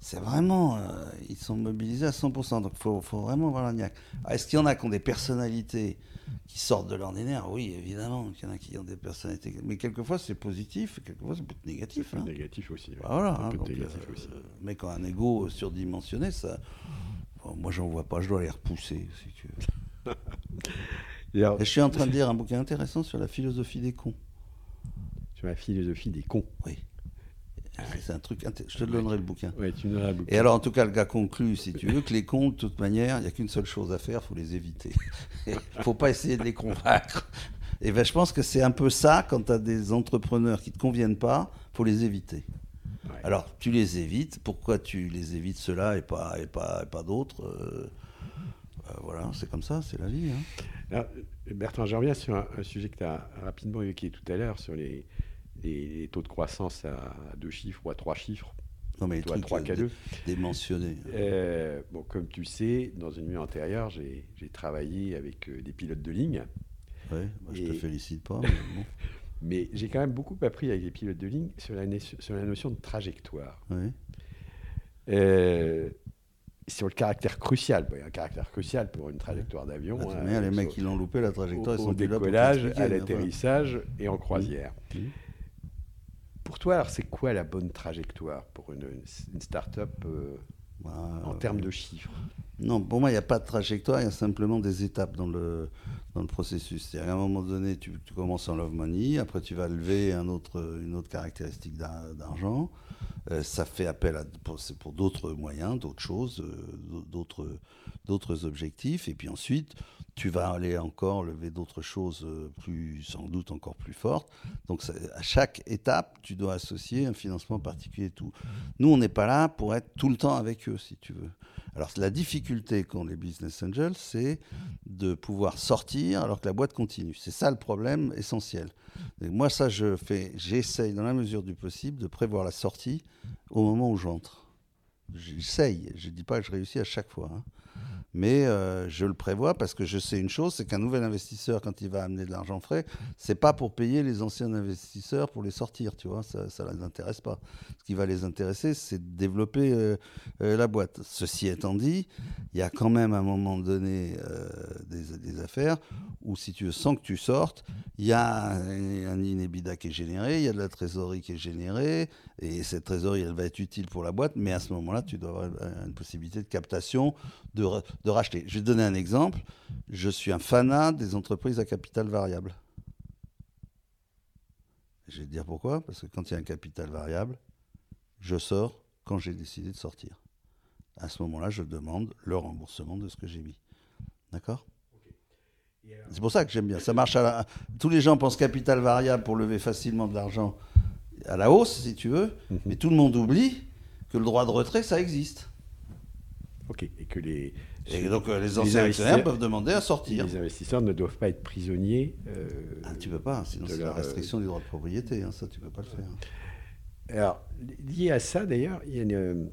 c'est vraiment... ils sont mobilisés à 100%, donc il faut, vraiment avoir la. Alors, Est-ce qu'il y en a qui ont des personnalités qui sortent de l'ordinaire Oui, évidemment, qu'il y en a qui ont des personnalités. Mais quelquefois, c'est positif, quelquefois, c'est peut être négatif. C'est hein. négatif aussi. ouais. Bah voilà, Un hein, donc, négatif euh, aussi. qui a un ego surdimensionné, ça. bon, moi, j'en vois pas, je dois les repousser, si tu veux. Et alors, Et je suis en train de lire un bouquin intéressant sur la philosophie des cons. sur la philosophie des cons. Oui. C'est un truc. inté- Je te donnerai le bouquin. Ouais, tu nous as Et alors, en tout cas, le gars conclut, si tu veux, que les cons, de toute manière, il n'y a qu'une seule chose à faire, il faut les éviter. Il ne faut pas essayer de les convaincre. Et ben, je pense que c'est un peu ça, quand tu as des entrepreneurs qui ne te conviennent pas, il faut les éviter. Ouais. Alors, tu les évites. Pourquoi tu les évites ceux-là et pas, et pas, et pas d'autres Euh, euh, Voilà, c'est comme ça, c'est la vie. hein. Alors, Bertrand, je reviens sur un, un sujet que tu as rapidement évoqué tout à l'heure, sur les, les- les taux de croissance à deux chiffres ou à trois chiffres, Non, mais à trucs trois euh, bon, comme tu sais, dans une vie antérieure, j'ai j'ai travaillé avec euh, des pilotes de ligne. Bah, je te Et- félicite pas. mais bon. Mais j'ai quand même beaucoup appris avec les pilotes de ligne sur la, sur la notion de trajectoire. Oui. Euh, sur le caractère crucial. Il y a un caractère crucial pour une trajectoire d'avion. Ah, hein, les mecs qui l'ont loupé, la trajectoire, ils au, sont au plus là pour décollage, à l'atterrissage et en croisière. enfin. Pour toi, alors, c'est quoi la bonne trajectoire pour une, une start-up euh, Bah, en termes de chiffres? Non, pour moi, il n'y a pas de trajectoire, il y a simplement des étapes dans le, dans le processus. C'est-à-dire qu'à un moment donné, tu, tu commences en love money, après tu vas lever un autre, une autre caractéristique d'ar- d'argent. Euh, ça fait appel à, pour, d'autres moyens, d'autres choses, euh, d'autres objectifs. Et puis ensuite, tu vas aller encore lever d'autres choses euh, plus, sans doute encore plus fortes. Donc à chaque étape, tu dois associer un financement particulier tout. Nous, on n'est pas là pour être tout le temps avec eux, si tu veux. Alors la difficulté qu'ont les business angels, c'est de pouvoir sortir alors que la boîte continue. C'est ça le problème essentiel. Moi, ça, je fais, j'essaye dans la mesure du possible de prévoir la sortie au moment où j'entre. J'essaye. Je ne dis pas que je réussis à chaque fois. hein. Mais euh, je le prévois parce que je sais une chose, c'est qu'un nouvel investisseur, quand il va amener de l'argent frais, c'est pas pour payer les anciens investisseurs pour les sortir, tu vois, ça ne les intéresse pas. Ce qui va les intéresser, c'est de développer euh, euh, la boîte. Ceci étant dit, il y a quand même à un moment donné des, affaires où si tu veux, sans que tu sortes, il y a un, un inébida qui est généré, il y a de la trésorerie qui est générée, et cette trésorerie, elle va être utile pour la boîte, mais à ce moment-là, tu dois avoir une possibilité de captation, de, de racheter. Je vais te donner un exemple. Je suis un fanat des entreprises à capital variable. Je vais te dire pourquoi. Parce que quand il y a un capital variable, je sors quand j'ai décidé de sortir. À ce moment-là, je demande le remboursement de ce que j'ai mis. D'accord? C'est pour ça que j'aime bien. Ça marche à la... Tous les gens pensent capital variable pour lever facilement de l'argent à la hausse, si tu veux, Mhm. mais tout le monde oublie que le droit de retrait, ça existe. Ok. Et que les, Et donc euh, les Les anciens actionnaires investisseurs- peuvent demander à sortir. les investisseurs ne doivent pas être prisonniers. euh, Ah, tu peux pas, sinon c'est la leur, euh, restriction du droit de propriété, hein, ça tu peux pas le faire. Alors, lié à ça, d'ailleurs, il y a, une-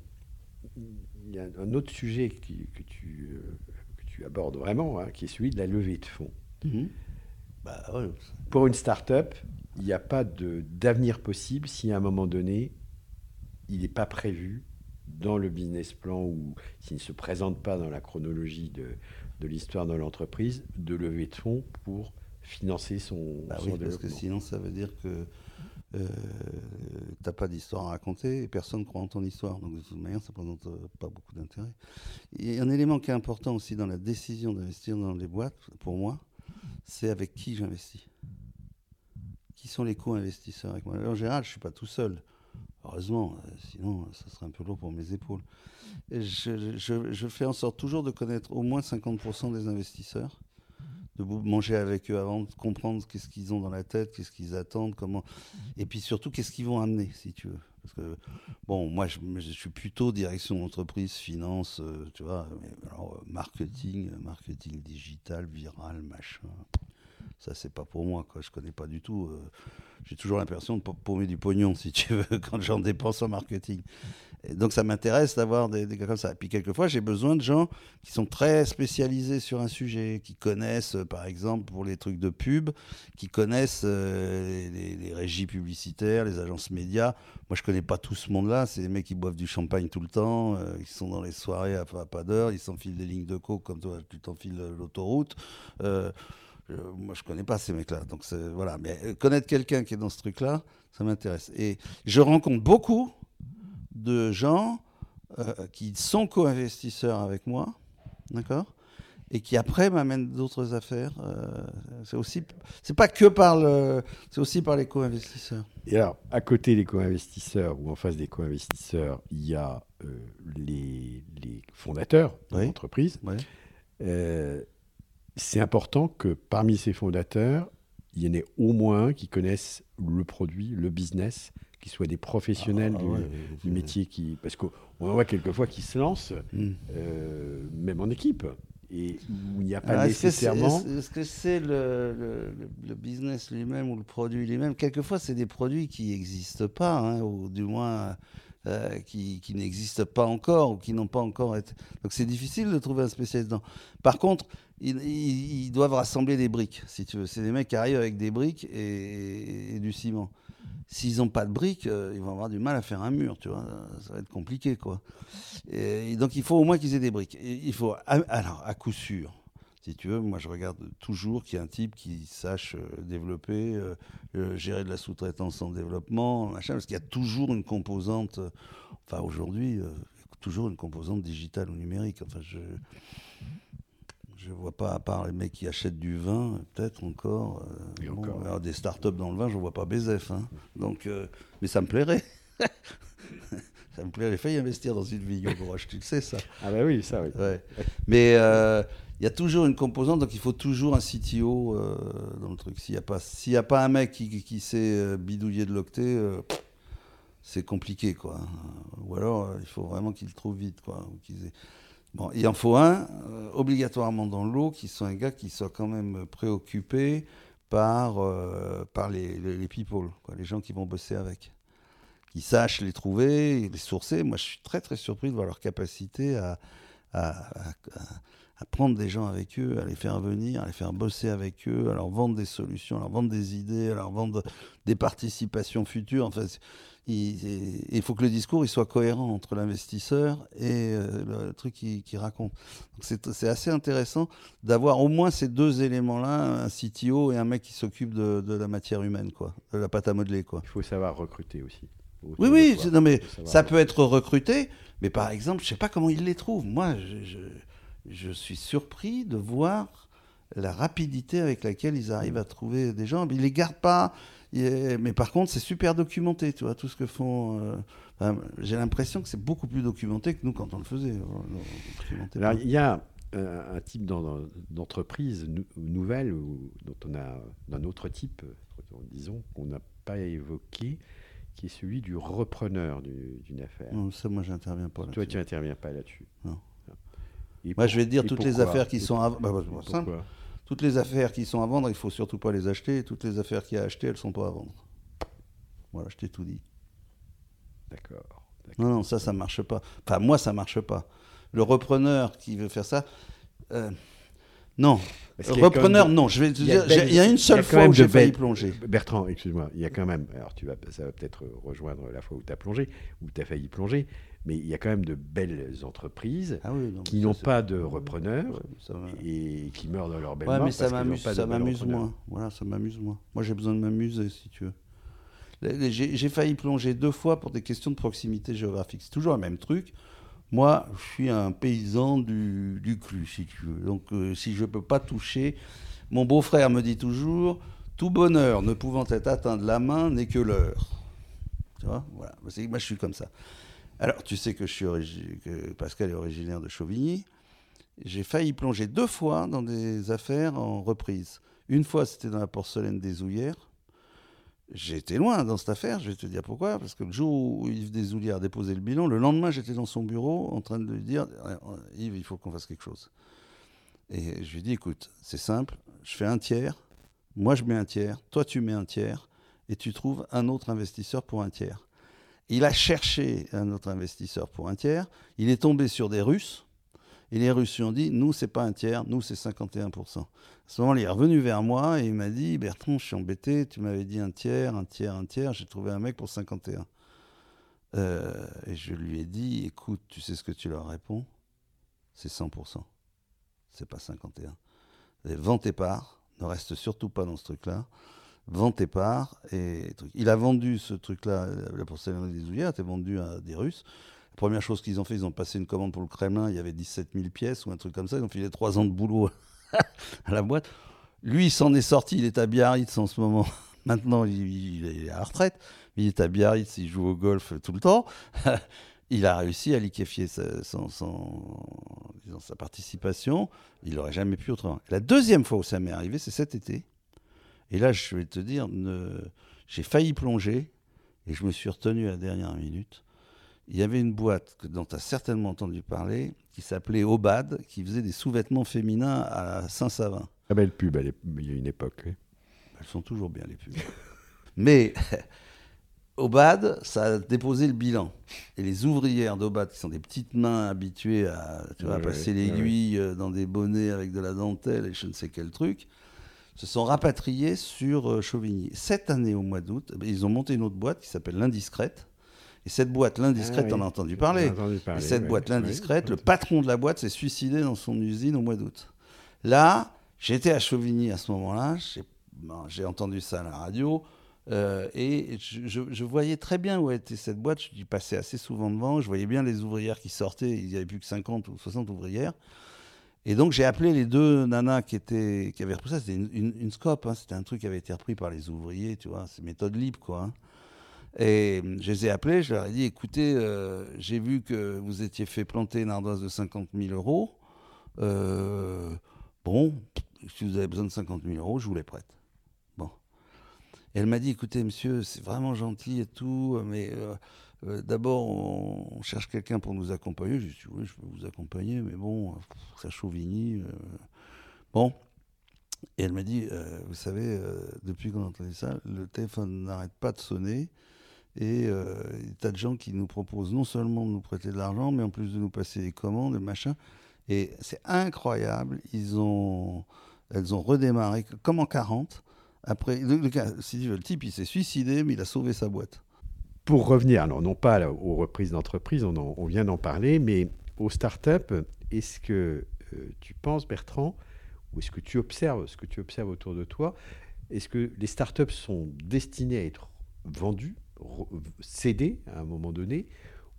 il y a un autre sujet que tu, euh, que tu abordes vraiment, hein, qui est celui de la levée de fonds. Bah ouais. Pour une start-up, il n'y a pas d'avenir possible si à un moment donné, il n'est pas prévu dans le business plan ou s'il ne se présente pas dans la chronologie de, de l'histoire de l'entreprise, de lever de fonds pour financer son, Bah son oui, parce que sinon ça veut dire que euh, t'as pas d'histoire à raconter et personne ne croit en ton histoire. Donc de toute manière, ça présente euh, pas beaucoup d'intérêt. Et un élément qui est important aussi dans la décision d'investir dans les boîtes, pour moi, c'est avec qui j'investis. Qui sont les co-investisseurs avec moi? En général, je suis pas tout seul. Heureusement, euh, sinon ça serait un peu lourd pour mes épaules. Je, fais en sorte toujours de connaître au moins 50% des investisseurs de manger avec eux avant, de comprendre qu'est-ce qu'ils ont dans la tête, qu'est-ce qu'ils attendent, comment, et puis surtout qu'est-ce qu'ils vont amener, si tu veux. Parce que bon, moi je, suis plutôt direction d'entreprise, finance, euh, tu vois, euh, marketing, euh, marketing digital, viral, machin. Ça c'est pas pour moi, quoi. Je connais pas du tout. euh, J'ai toujours l'impression de pa- paumer du pognon, si tu veux, quand j'en dépense en marketing. Et donc ça m'intéresse d'avoir des, gars comme ça. Et puis quelquefois, j'ai besoin de gens qui sont très spécialisés sur un sujet, qui connaissent, euh, par exemple, pour les trucs de pub, qui connaissent euh, les, régies publicitaires, les agences médias. Moi, je connais pas tout ce monde-là. C'est des mecs qui boivent du champagne tout le temps, euh, ils sont dans les soirées à, pas d'heure, ils s'enfilent des lignes de coke comme toi, tu t'enfiles l'autoroute. Euh, je- moi, je connais pas ces mecs-là. Donc voilà. Mais euh, connaître quelqu'un qui est dans ce truc-là, ça m'intéresse. Et je rencontre beaucoup de gens euh, qui sont co-investisseurs avec moi, d'accord et qui après m'amènent d'autres affaires. euh, c'est aussi, c'est pas que par le, c'est aussi par les co-investisseurs. Et alors, à côté des co-investisseurs ou en face des co-investisseurs, il y a euh, les, les fondateurs de Oui. l'entreprise. C'est important que parmi ces fondateurs, il y en ait au moins un qui connaissent le produit, le business, qui soient des professionnels Ah, du, ouais, du ouais. métier. Qui, parce qu'on on en voit quelquefois qui se lancent, Mm. euh, même en équipe, et où il n'y a pas Alors, Ah, est-ce que c'est- nécessairement... Est-ce est-ce que c'est le, le- le- le business lui-même ou le produit lui-même? Quelquefois, c'est des produits qui n'existent pas, hein, ou du moins euh, qui, qui n'existent pas encore, ou qui n'ont pas encore été. Donc, c'est difficile de trouver un spécialiste dedans. Par contre, ils, doivent rassembler des briques, si tu veux. C'est des mecs qui arrivent avec des briques et, du ciment. S'ils n'ont pas de briques, euh, ils vont avoir du mal à faire un mur, tu vois. Ça va être compliqué, quoi. Donc, il faut au moins qu'ils aient des briques. Il faut, alors, à coup sûr, si tu veux, moi, je regarde toujours qu'il y ait un type qui sache euh, développer, euh, euh, gérer de la sous-traitance en développement, machin, parce qu'il y a toujours une composante, enfin, aujourd'hui, euh, toujours une composante digitale ou numérique. Enfin, je je vois pas, à part les mecs qui achètent du vin, peut-être encore. euh, bon, encore. alors, des startups dans le vin, je vois pas Bezef. hein. Donc, mais ça me plairait. ça me plairait. J'ai failli investir dans une vigne au Bourrache, tu le sais, ça. Ah bah oui, ça oui. Ouais. Mais il y a toujours une composante, donc il faut toujours un CTO euh, dans le truc. S'il n'y a, pas- un mec qui, sait euh, bidouiller de l'octet, euh, c'est compliqué, quoi. Ou alors, il faut vraiment qu'il le trouve vite, quoi. Bon, il en faut un, obligatoirement dans l'eau, qui soit un gars qui soit quand même préoccupé par, par les, les, people, quoi, les gens qui vont bosser avec. Qui sachent les trouver, les sourcer. Moi, je suis très, très surpris de voir leur capacité à- à prendre des gens avec eux, à les faire venir, à les faire bosser avec eux, à leur vendre des solutions, à leur vendre des idées, à leur vendre des participations futures. Enfin, il, il faut que le discours il soit cohérent entre l'investisseur et euh, le truc qu'il raconte. C'est assez intéressant d'avoir au moins ces deux éléments-là, un CTO et un mec qui s'occupe de, de la matière humaine, quoi, de la pâte à modeler. Quoi. Il faut savoir recruter aussi. Oui, oui, non, mais ça peut être recruté, mais par exemple, je sais pas comment ils les trouvent. Moi, je, je, je suis surpris de voir la rapidité avec laquelle ils arrivent à trouver des gens. Ils les gardent pas, mais par contre, c'est super documenté, tu vois, tout ce que font. euh, enfin, J'ai l'impression que c'est beaucoup plus documenté que nous quand on le faisait. On Alors, il y a euh, un type d'en- d'en- d'entreprise nou- nouvelle ou, dont on a d'un autre type, disons, qu'on n'a pas évoqué, qui est celui du repreneur du- d'une affaire. Non, ça, moi, j'interviens pas. Toi, là-dessus. tu n'interviens pas là-dessus. Non. Et Moi, pour- je vais te dire toutes les affaires qui Et sont à- bah, bah, Toutes les affaires qui sont à vendre, il faut surtout pas les acheter. Et toutes les affaires qu'il y a à acheter, elles sont pas à vendre. Voilà, je t'ai tout dit. D'accord. Non, non, ça, ça marche pas. Enfin, moi, ça marche pas. Le repreneur qui veut faire ça, euh, non. Repreneur, même- non. Je vais te il y a dire, il y une seule fois où j'ai failli plonger. Bertrand, excuse-moi, il y a quand même, alors tu vas, ça va peut-être rejoindre la fois où tu as plongé, où tu as failli plonger, mais il y a quand même de belles entreprises Ah oui, non, qui n'ont pas de repreneur Ouais, ça va. et qui meurent dans leur belle Ouais, mort mais ça m'amuse, ça m'amuse moins. Voilà, ça m'amuse moins. Moi, j'ai besoin de m'amuser, si tu veux. J'ai failli plonger deux fois pour des questions de proximité géographique. C'est toujours le même truc. Moi, je suis un paysan du, du cru, si tu veux. Donc, euh, si je ne peux pas toucher, mon beau-frère me dit toujours, tout bonheur ne pouvant être atteint de la main n'est que l'heure. Tu vois? Voilà. Moi, je suis comme ça. Alors, tu sais que, je suis que Pascal est originaire de Chauvigny. J'ai failli plonger deux fois dans des affaires en reprise. Une fois, c'était dans la porcelaine des Ouillères. Été loin dans cette affaire, je vais te dire pourquoi. Parce que le jour où Yves Desoulières a déposé le bilan, le lendemain, j'étais dans son bureau en train de lui dire Yves, il faut qu'on fasse quelque chose. Et je lui ai dit écoute, c'est simple, je fais un tiers, moi je mets un tiers, toi tu mets un tiers, et tu trouves un autre investisseur pour un tiers. Il a cherché un autre investisseur pour un tiers, il est tombé sur des Russes. Et les Russes lui ont dit, nous, c'est pas un tiers, nous, c'est 51%. À ce moment-là, il est revenu vers moi et il m'a dit, Bertrand, je suis embêté, tu m'avais dit un tiers, un tiers, un tiers, j'ai trouvé un mec pour 51. Euh, et je lui ai dit, écoute, tu sais ce que tu leur réponds? C'est 100%. C'est pas 51. Et vends tes parts, ne reste surtout pas dans ce truc-là. Vends tes. Et il a vendu ce truc-là, la porcelaine des Ouillères, était vendu à des Russes. La première chose qu'ils ont fait, ils ont passé une commande pour le Kremlin, il y avait 17 000 pièces ou un truc comme ça, ils ont filé trois ans de boulot à la boîte. Lui, il s'en est sorti, il est à Biarritz en ce moment. Maintenant, il, est à la retraite, il est à Biarritz, il joue au golf tout le temps. il a réussi à liquéfier son- son- sa participation, il n'aurait jamais pu autrement. La deuxième fois où ça m'est arrivé, c'est cet été. Et là, je vais te dire, ne- j'ai failli plonger et je me suis retenu à la dernière minute il y avait une boîte que- dont tu as certainement entendu parler qui s'appelait Obad, qui faisait des sous-vêtements féminins à Saint-Savin. Ah belle pub, elle est- il y a une époque. oui. Elles sont toujours bien, les pubs. Mais Obad, ça a déposé le bilan. Et les ouvrières d'Obad, qui sont des petites mains habituées à tu vois, Ouais, passer l'aiguille euh, dans des bonnets avec de la dentelle et je ne sais quel truc, se sont rapatriées sur euh, Chauvigny. Cette année, au mois d'août, eh ben, ils ont monté une autre boîte qui s'appelle l'Indiscrète. Et cette boîte, l'Indiscrète, Ah on oui. a entendu parler. On a entendu Et parler, cette ouais. boîte, l'Indiscrète, le patron de la boîte s'est suicidé dans son usine au mois d'août. Là, j'étais à Chauvigny à ce moment-là, j'ai bon, entendu ça à la radio, euh, et je, je- je voyais très bien où était cette boîte, je passais assez souvent devant, je voyais bien les ouvrières qui sortaient, il n'y avait plus que 50 ou 60 ouvrières. Et donc j'ai appelé les deux nanas qui, étaient, qui avaient repris ça, c'était une, une, scope, hein, c'était un truc qui avait été repris par les ouvriers, tu vois, c'est méthode libre quoi. hein. Et je les ai appelés, je leur ai dit, écoutez, euh, j'ai vu que vous étiez fait planter une ardoise de 50 000 euros. Euh, bon, si vous avez besoin de 50 000 euros, je vous les prête. Bon. Et elle m'a dit, écoutez, monsieur, c'est vraiment gentil et tout, mais euh, euh, d'abord, on, cherche quelqu'un pour nous accompagner. J'ai dit, oui, je peux vous accompagner, mais bon, ça chauvigny. euh, bon. Et elle m'a dit, euh, vous savez, depuis qu'on a entendu ça, le téléphone n'arrête pas de sonner. Et il y a des tas de gens qui nous proposent non seulement de nous prêter de l'argent, mais en plus de nous passer des commandes, et machin. Et c'est incroyable. Ils ont, elles ont redémarré comme en 40. Après, le, le veux, le type, il s'est suicidé, mais il a sauvé sa boîte. Pour revenir, alors non pas aux reprises d'entreprise, on, en- on vient d'en parler, mais aux startups, est-ce que euh, tu penses, Bertrand, ou est-ce que tu observes ce que tu observes autour de toi, est-ce que les startups sont destinées à être vendues, cédées à un moment donné,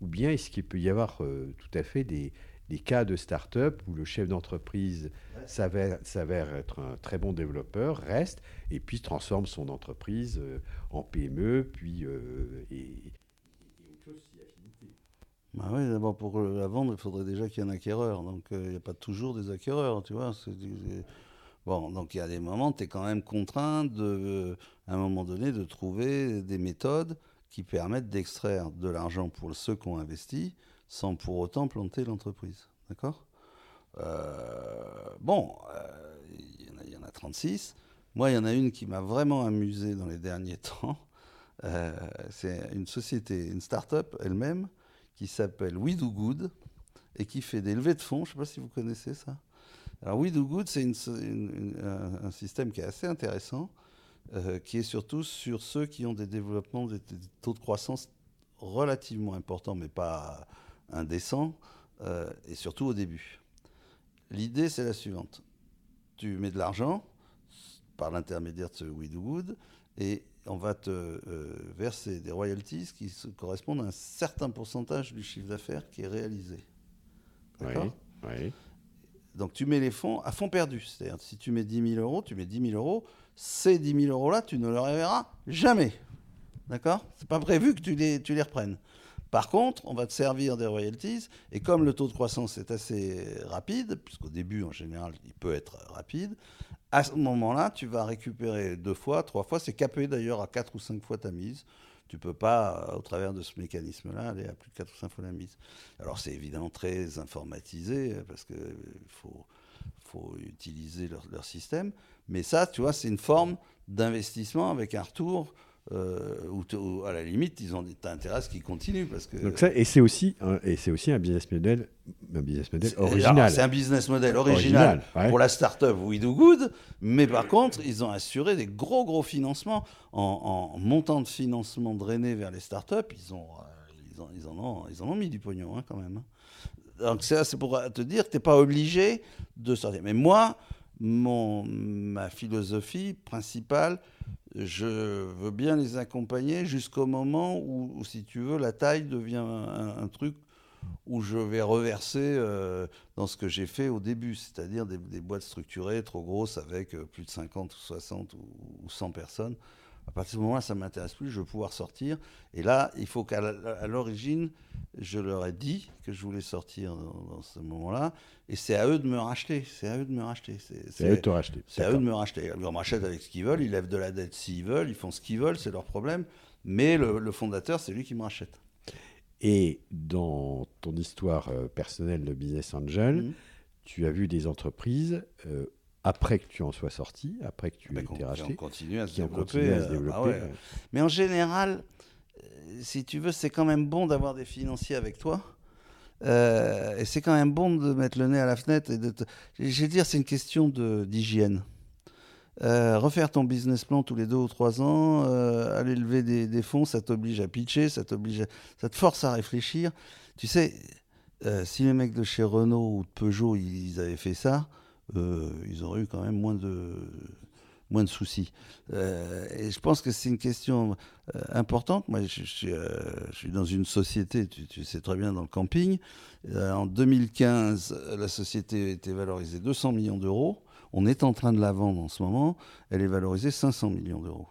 ou bien est-ce qu'il peut y avoir euh, tout à fait des, des cas de start-up où le chef d'entreprise s'avère, s'avère être un très bon développeur, reste, et puis transforme son entreprise euh, en PME, puis euh, et. Bah oui, d'abord pour euh, la vendre, il faudrait déjà qu'il y ait un acquéreur. Donc euh, il n'y a pas toujours des acquéreurs, tu vois. c'est du- c'est- Bon, donc il y a des moments, tu es quand même contraint, de, à un moment donné, de trouver des méthodes qui permettent d'extraire de l'argent pour ceux qui ont investi sans pour autant planter l'entreprise. D'accord? Euh, Bon, euh, il y en a- il y, en a 36. Moi, il y en a une qui m'a vraiment amusé dans les derniers temps. Euh, c'est une société, une start-up elle-même, qui s'appelle We Do Good et qui fait des levées de fonds. Je ne sais pas si vous connaissez ça. Alors, We Do Good, c'est un, système qui est assez intéressant, qui est surtout sur ceux qui ont des développements, des taux de croissance relativement importants, mais pas indécents, euh, et surtout au début. L'idée, c'est la suivante. Tu mets de l'argent par l'intermédiaire de ce We Do Good, et on va te euh, verser des royalties qui se correspondent à un certain pourcentage du chiffre d'affaires qui est réalisé. D'accord? Oui, oui. Donc tu mets les fonds à fond perdu. C'est-à-dire si tu mets 10 000 euros, tu mets 10 000 euros, ces 10 000 euros-là, tu ne les reverras jamais. D'accord? C'est pas prévu que tu les, tu les reprennes. Par contre, on va te servir des royalties, et comme le taux de croissance est assez rapide, puisqu'au début, en général, il peut être rapide, à ce moment-là, tu vas récupérer deux fois, trois fois, c'est capé d'ailleurs à quatre ou cinq fois ta mise. Tu peux pas, euh, au travers de ce mécanisme-là, aller à plus de quatre ou cinq fois la mise. Alors c'est évidemment très informatisé, euh, parce qu'il faut, faut utiliser leur, leur système, mais ça, tu vois, c'est une forme d'investissement avec un retour euh, où, à la limite, ils ont intérêt à ce qu'ils continuent parce que Donc ça, et c'est aussi, un, et c'est aussi un business model, un business model original. C'est un business model original, Original, ouais. pour la start-up We Do Good, mais par contre, ils ont assuré des gros gros financements en, en montant de financement drainé vers les start-up. Ils ont, euh, ils ont, ils en ont, ils en ont mis du pognon hein, quand même. hein. Donc ça, c'est pour te dire que tu n'es pas obligé de sortir. Mais moi, mon, ma philosophie principale, je veux bien les accompagner jusqu'au moment où, si tu veux, la taille devient un, truc où je vais reverser euh, dans ce que j'ai fait au début, c'est-à-dire des, des, boîtes structurées trop grosses avec euh, plus de 50 ou 60 ou, ou 100 personnes. À partir de ce moment-là, ça ne m'intéresse plus, je vais pouvoir sortir. Et là, il faut qu'à l'origine, je leur ai dit que je voulais sortir dans, dans ce moment-là. Et c'est à eux de me racheter. C'est à eux de me racheter. C'est à eux de te racheter. C'est à eux de me racheter. Ils me rachètent avec ce qu'ils veulent, ils lèvent de la dette s'ils veulent, ils font ce qu'ils veulent, c'est leur problème. Mais le, le fondateur, c'est lui qui me rachète. Et dans ton histoire euh, personnelle de business angel, mmh. tu as vu des entreprises euh, après que tu en sois sorti, après que tu bah, aies été racheté, on continue à se qui développer. Ont continué à se développer euh, bah ouais. Mais en général, si tu veux, c'est quand même bon d'avoir des financiers avec toi. Euh, et c'est quand même bon de mettre le nez à la fenêtre. Et de Je vais dire, c'est une question d'hygiène. Euh, refaire ton business plan tous les deux ou trois ans, euh, aller lever des, fonds, ça t'oblige à pitcher, ça t'oblige, ça te force à réfléchir. Tu sais, si les mecs de chez Renault ou de Peugeot ils avaient fait ça, ils auraient eu quand même moins de moins de soucis. Euh, et je pense que c'est une question euh, importante. Moi, euh, je, suis dans une société, tu, sais très bien, dans le camping. en 2015, la société était valorisée 200 millions d'euros. On est en train de la vendre en ce moment. Elle est valorisée 500 millions d'euros.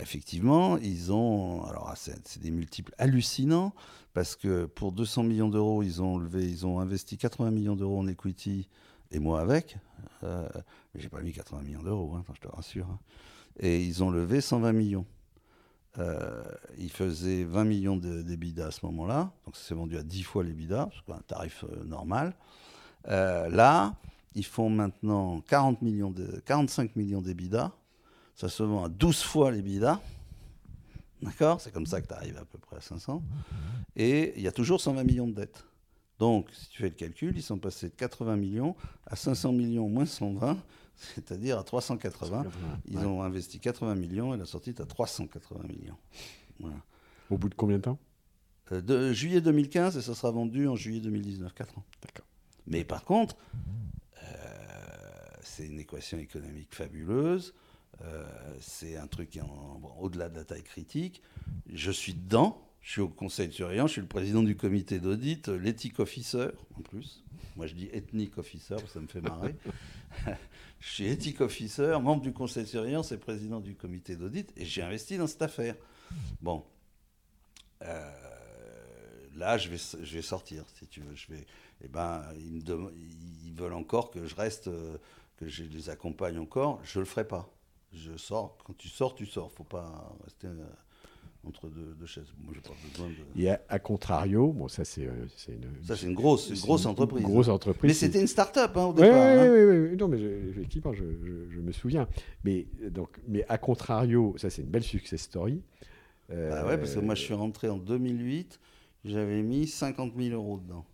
Effectivement, ils ont. Alors, c'est des multiples hallucinants parce que pour 200 millions d'euros, ils ont levé, investi 80 millions d'euros en equity et moi avec. Euh, mais j'ai pas mis 80 millions d'euros, hein, je te rassure. Hein. Et ils ont levé 120 millions. Euh, ils faisaient 20 millions d'EBITDA à ce moment-là, donc ça s'est vendu à 10 fois l'EBITDA, c'est un tarif euh, normal. Euh, là, ils font maintenant 40 millions de, 45 millions d'EBITDA, ça se vend à 12 fois l'EBITDA. D'accord? C'est comme ça que tu arrives à peu près à 500. Et il y a toujours 120 millions de dettes. Donc, si tu fais le calcul, ils sont passés de 80 millions à 500 millions moins 120, c'est-à-dire à 380. Ils ont investi 80 millions et la sortie est à 380 millions. Au bout de combien de temps? Euh, de Juillet 2015 et ça sera vendu en juillet 2019, 4 ans. D'accord. Mais par contre, euh, c'est une équation économique fabuleuse. Euh, c'est un truc au-delà de la taille critique. Je suis dedans. Je suis au conseil de surveillance, je suis le président du comité d'audit, euh, l'éthique officer en plus. Moi je dis ethnic officer, ça me fait marrer. je suis éthique officer, membre du conseil de surveillance et président du comité d'audit, et j'ai investi dans cette affaire. Bon. Euh, là, je vais, sortir, si tu veux. Je vais, eh ben, ils, ils veulent encore que je reste, que je les accompagne encore. Je ne le ferai pas. Je sors. Quand tu sors, tu sors. faut pas rester entre deux, chaises. Moi, j'ai pas besoin de... Et à, contrario, bon, ça c'est, euh, une... Ça c'est une grosse, une grosse entreprise. grosse entreprise. Mais c'était une start-up hein, au départ. Oui, oui, oui, non, mais effectivement, je, je, me souviens. Mais, donc, mais à contrario, ça c'est une belle success story. Euh, bah ouais, parce que moi je suis rentré en 2008, j'avais mis 50 000 euros dedans.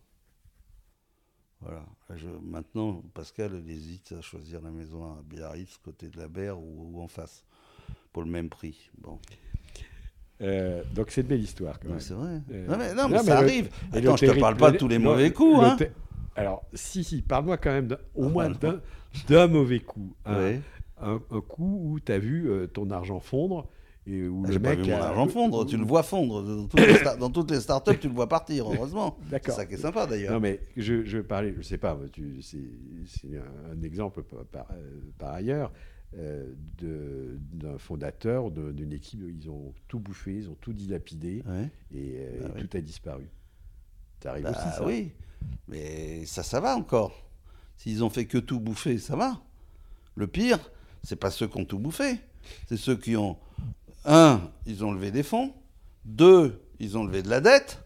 Voilà. Je, maintenant, Pascal hésite à choisir la maison à Biarritz, côté de la Berre ou, ou en face, pour le même prix. Bon. Euh, donc c'est une belle histoire. C'est vrai. Euh, non, mais, non, mais ça arrive. Attends, je te parle pas de tous les mauvais coups. Hein. Alors, si, si, parle-moi quand même au ah, moins d'un mauvais coup. Un, un, coup où tu as vu euh, ton argent fondre. Et où ah, le mec pas vu mon argent fondre, tu le vois fondre. Dans toutes, les startups, tu le vois partir, heureusement. C'est ça qui est sympa d'ailleurs. Non, mais je, je parlais, je sais pas, c'est un, exemple par, par ailleurs. Euh, d'un fondateur, d'une équipe. Ils ont tout bouffé, ils ont tout dilapidé et, euh, bah tout a disparu. Ça arrive bah aussi, ça Oui, mais ça, ça va encore. S'ils ont fait que tout bouffer, ça va. Le pire, c'est pas ceux qui ont tout bouffé. C'est ceux qui ont, un, ils ont levé des fonds. Deux, ils ont levé de la dette.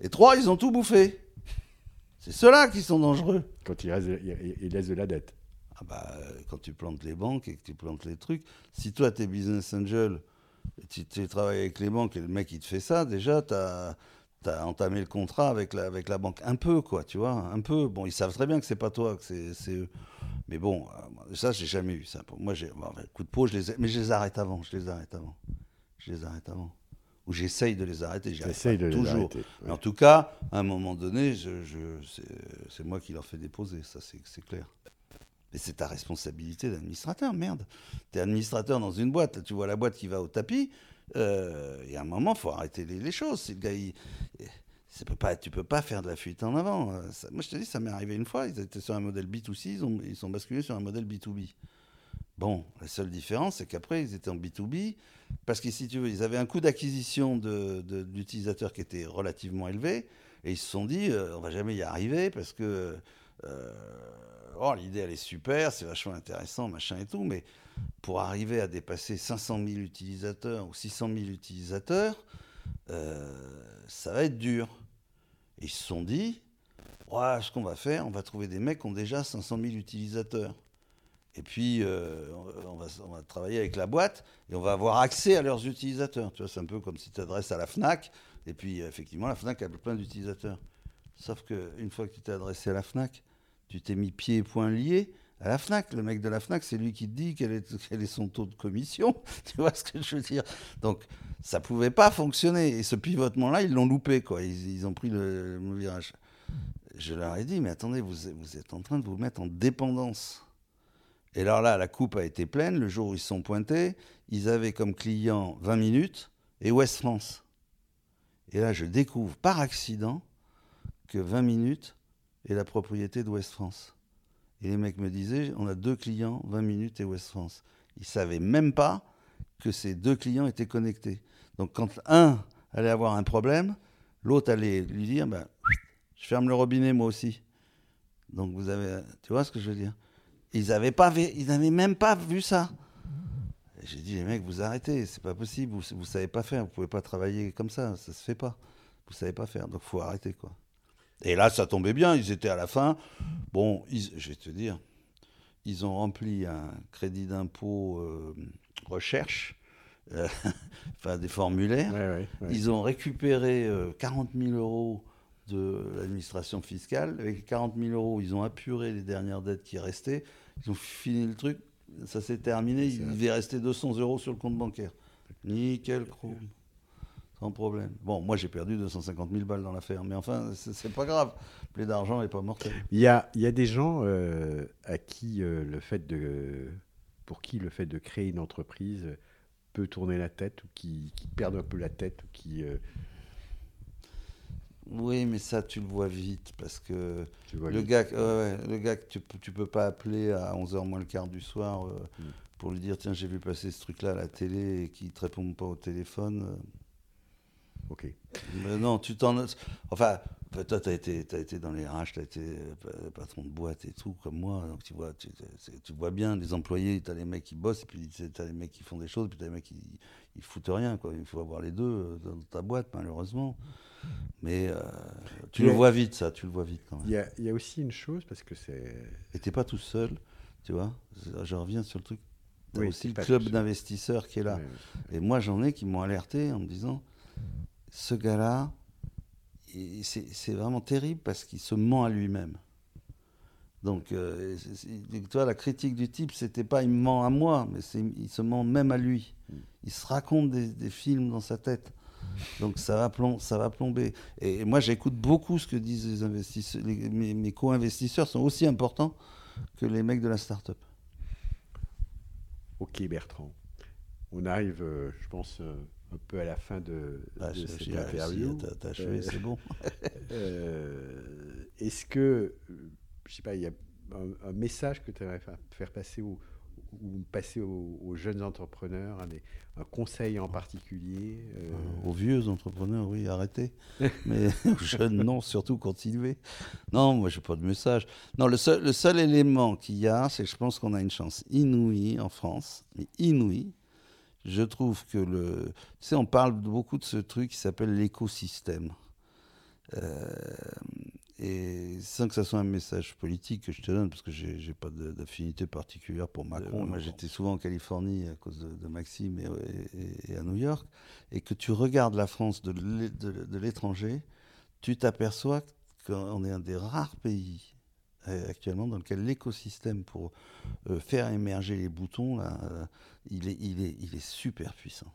Et trois, ils ont tout bouffé. C'est ceux-là qui sont dangereux. Quand ils, ils laissent de la dette. Ah bah, quand tu plantes les banques et que tu plantes les trucs, si toi, tu es business angel, tu, tu, travailles avec les banques et le mec, il te fait ça, déjà, tu as, entamé le contrat avec la, avec la banque. Un peu, quoi, tu vois, un peu. Bon, ils savent très bien que c'est pas toi, que c'est eux. Mais bon, euh, ça, j'ai jamais eu ça. Moi, j'ai bon, coup de peau, je les mais je les arrête avant, je les arrête avant. Je les arrête avant. Ou j'essaye de les arrêter, j'essaye de toujours. Les arrêter, Mais en tout cas, à un moment donné, je, je, c'est moi qui leur fais déposer, ça c'est clair. Mais c'est ta responsabilité d'administrateur, merde. Tu es administrateur dans une boîte, tu vois la boîte qui va au tapis, euh, et à un moment, il faut arrêter les, choses. Si le il, tu peux pas faire de la fuite en avant. Euh, moi, je te dis, ça m'est arrivé une fois, ils étaient sur un modèle B2C, ils, ont, ils sont basculés sur un modèle B2B. Bon, la seule différence, c'est qu'après, ils étaient en B2B, parce que si tu veux, ils avaient un coût d'acquisition d'utilisateurs qui était relativement élevé, et ils se sont dit, euh, on va jamais y arriver, parce que oh, l'idée elle est super, c'est vachement intéressant, machin et tout, mais pour arriver à dépasser 500 000 utilisateurs ou 600 000 utilisateurs, euh, ça va être dur. Et ils se sont dit, ce qu'on va faire, on va trouver des mecs qui ont déjà 500 000 utilisateurs. Et puis, euh, on, va, on, va, travailler avec la boîte et on va avoir accès à leurs utilisateurs. Tu vois, c'est un peu comme si tu t'adresses à la FNAC, et puis effectivement, la FNAC a plein d'utilisateurs. Sauf qu'une fois que tu t'es adressé à la FNAC, tu t'es mis pieds et poings liés à la FNAC. Le mec de la FNAC, c'est lui qui te dit quel est, son taux de commission. tu vois ce que je veux dire? Donc, ça pouvait pas fonctionner. Et ce pivotement-là, ils l'ont loupé, quoi. Ils, ont pris le, virage. Je leur ai dit, mais attendez, vous, vous êtes en train de vous mettre en dépendance. Et alors là, la coupe a été pleine. Le jour où ils se sont pointés, ils avaient comme client 20 minutes et West France. Et là, je découvre par accident que 20 minutes est la propriété de West France. Et les mecs me disaient, on a deux clients, 20 minutes et West France. Ils ne savaient même pas que ces deux clients étaient connectés. Donc quand un allait avoir un problème, l'autre allait lui dire, ben, je ferme le robinet moi aussi. Donc vous avez, tu vois ce que je veux dire? Ils n'avaient pas, ils n'avaient même pas vu ça. J'ai dit les mecs, vous arrêtez, c'est pas possible, vous, vous savez pas faire, vous pouvez pas travailler comme ça, ça se fait pas. Vous savez pas faire, donc faut arrêter quoi. Et là, ça tombait bien, ils étaient à la fin. Bon, ils, je vais te dire, ils ont rempli un crédit d'impôt euh, recherche, euh, enfin des formulaires. Ouais, ouais, ouais. Ils ont récupéré euh, 40 000 euros de l'administration fiscale. Avec 40 000 euros, ils ont apuré les dernières dettes qui restaient. Ils ont fini le truc. Ça s'est terminé. Il devait rester 200 euros sur le compte bancaire. Nickel, chrome. Problème. Bon, moi j'ai perdu 250 000 balles dans l'affaire, mais enfin, c'est pas grave. Plus d'argent n'est pas mortel. Il y a, il y a des gens euh, à qui euh, le fait de, pour qui le fait de créer une entreprise peut tourner la tête ou qui, qui perdent un peu la tête ou qui. Euh... Oui, mais ça, tu le vois vite parce que le vite. gars, ouais, ouais, le gars que tu, peux- tu peux pas appeler à 11h moins le quart du soir euh, Mm. pour lui dire tiens, j'ai vu passer ce truc-là à la télé et qu'il te répond pas au téléphone. Ok. Mais non, tu t'en. Enfin, bah, toi, tu as été, t'as été dans les RH, tu as été euh, pa- patron de boîte et tout, comme moi. Donc, tu vois, tu, tu vois bien les employés, tu as les mecs qui bossent, et puis tu as les mecs qui font des choses, et puis tu as les mecs qui ils foutent rien. Quoi. Il faut avoir les deux euh, dans ta boîte, malheureusement. Mais euh, tu Mais- le vois vite, ça, tu le vois vite quand même. Il y a, il y a aussi une chose parce que c'est. Et t'es pas tout seul, tu vois. Je reviens sur le truc. Tu Oui, aussi le club d'investisseurs qui est là. Et moi, j'en ai qui m'ont alerté en me disant ce gars-là, c'est vraiment terrible parce qu'il se ment à lui-même. Donc, euh, vois, la critique du type, c'était pas il me ment à moi, mais il se ment même à lui. Il se raconte des, films dans sa tête. Donc, ça va, plom- ça va plomber. Et, moi, j'écoute beaucoup ce que disent les investisseurs. Mes co-investisseurs sont aussi importants que les mecs de la start-up. Ok, Bertrand. On arrive, euh, je pense, euh, un peu à la fin de, Ah, de cette réussi, interview. t'as- achevé, Euh, c'est bon. Euh, Est-ce que, je sais pas, il y a un, un message que tu aimerais faire, faire passer aux, ou passer aux, aux jeunes entrepreneurs, un, des- un conseil en particulier euh, Aux vieux entrepreneurs, oui, arrêtez. Mais aux jeunes, non, surtout continuez. Non, moi, je n'ai pas de message. Non, le seul, le seul élément qu'il y a, c'est que je pense qu'on a une chance inouïe en France, mais inouïe. Je trouve que le. Tu sais, on parle beaucoup de ce truc qui s'appelle l'écosystème. Euh, et sans que ça soit un message politique que je te donne, parce que j'ai pas d'affinité particulière pour Macron. Euh, Moi, j'étais souvent en Californie à cause de, de Maxime et, et- et à New York. Et que tu regardes la France de l'é- de- de l'étranger, tu t'aperçois qu'on est un des rares pays actuellement dans lequel l'écosystème pour euh, faire émerger les boutons, euh, il, est, super puissant.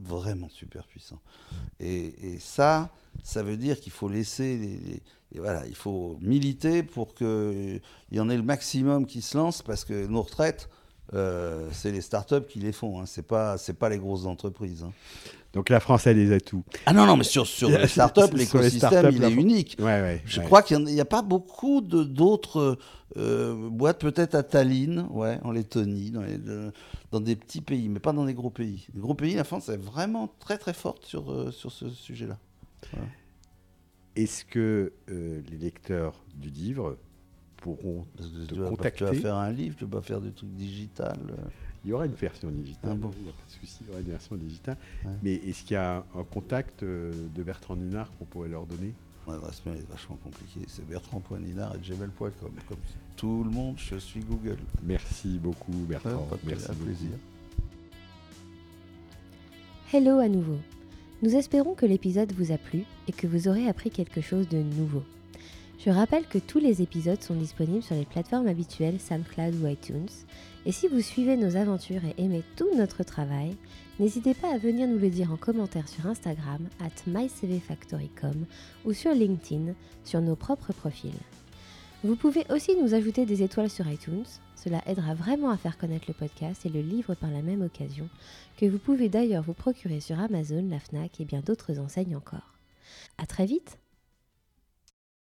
Vraiment super puissant. Et, ça, ça veut dire qu'il faut laisser voilà, il faut militer pour qu'il y en ait le maximum qui se lancent parce que nos retraites, euh, c'est les startups qui les font, hein. c'est pas les grosses entreprises. hein. Donc la France a des atouts. Ah non non, mais sur sur les startups, l'écosystème il est unique. Ouais, ouais. Je ouais. crois qu'il n'y a, pas beaucoup d'autres euh, boîtes, peut-être à Tallinn, ouais, en Lettonie, dans, les- de- dans des petits pays, mais pas dans des gros pays. Les gros pays, la France est vraiment très très forte sur, euh, sur ce sujet-là. Est-ce que euh, les lecteurs du livre pourront Parce que Te tu, vas, pas- contacter. tu vas faire un livre, tu vas pas faire des trucs digital. Il y aura une version digitale, Ah bon il n'y a pas de souci, il y aura une version digitale. Ouais. Mais est-ce qu'il y a un contact euh, de Bertrand Ninard qu'on pourrait leur donner? Mon adresse mail est vachement compliquée. C'est bertrand.ninard.gmail.com. Comme tout le monde, je suis Google. Merci beaucoup, Bertrand. Pas de Merci un plaisir. Hello à nouveau. Nous espérons que l'épisode vous a plu et que vous aurez appris quelque chose de nouveau. Je rappelle que tous les épisodes sont disponibles sur les plateformes habituelles SoundCloud ou iTunes. Et si vous suivez nos aventures et aimez tout notre travail, n'hésitez pas à venir nous le dire en commentaire sur Instagram at mycvfactory.com ou sur LinkedIn sur nos propres profils. Vous pouvez aussi nous ajouter des étoiles sur iTunes, cela aidera vraiment à faire connaître le podcast et le livre par la même occasion, que vous pouvez d'ailleurs vous procurer sur Amazon, la FNAC et bien d'autres enseignes encore. À très vite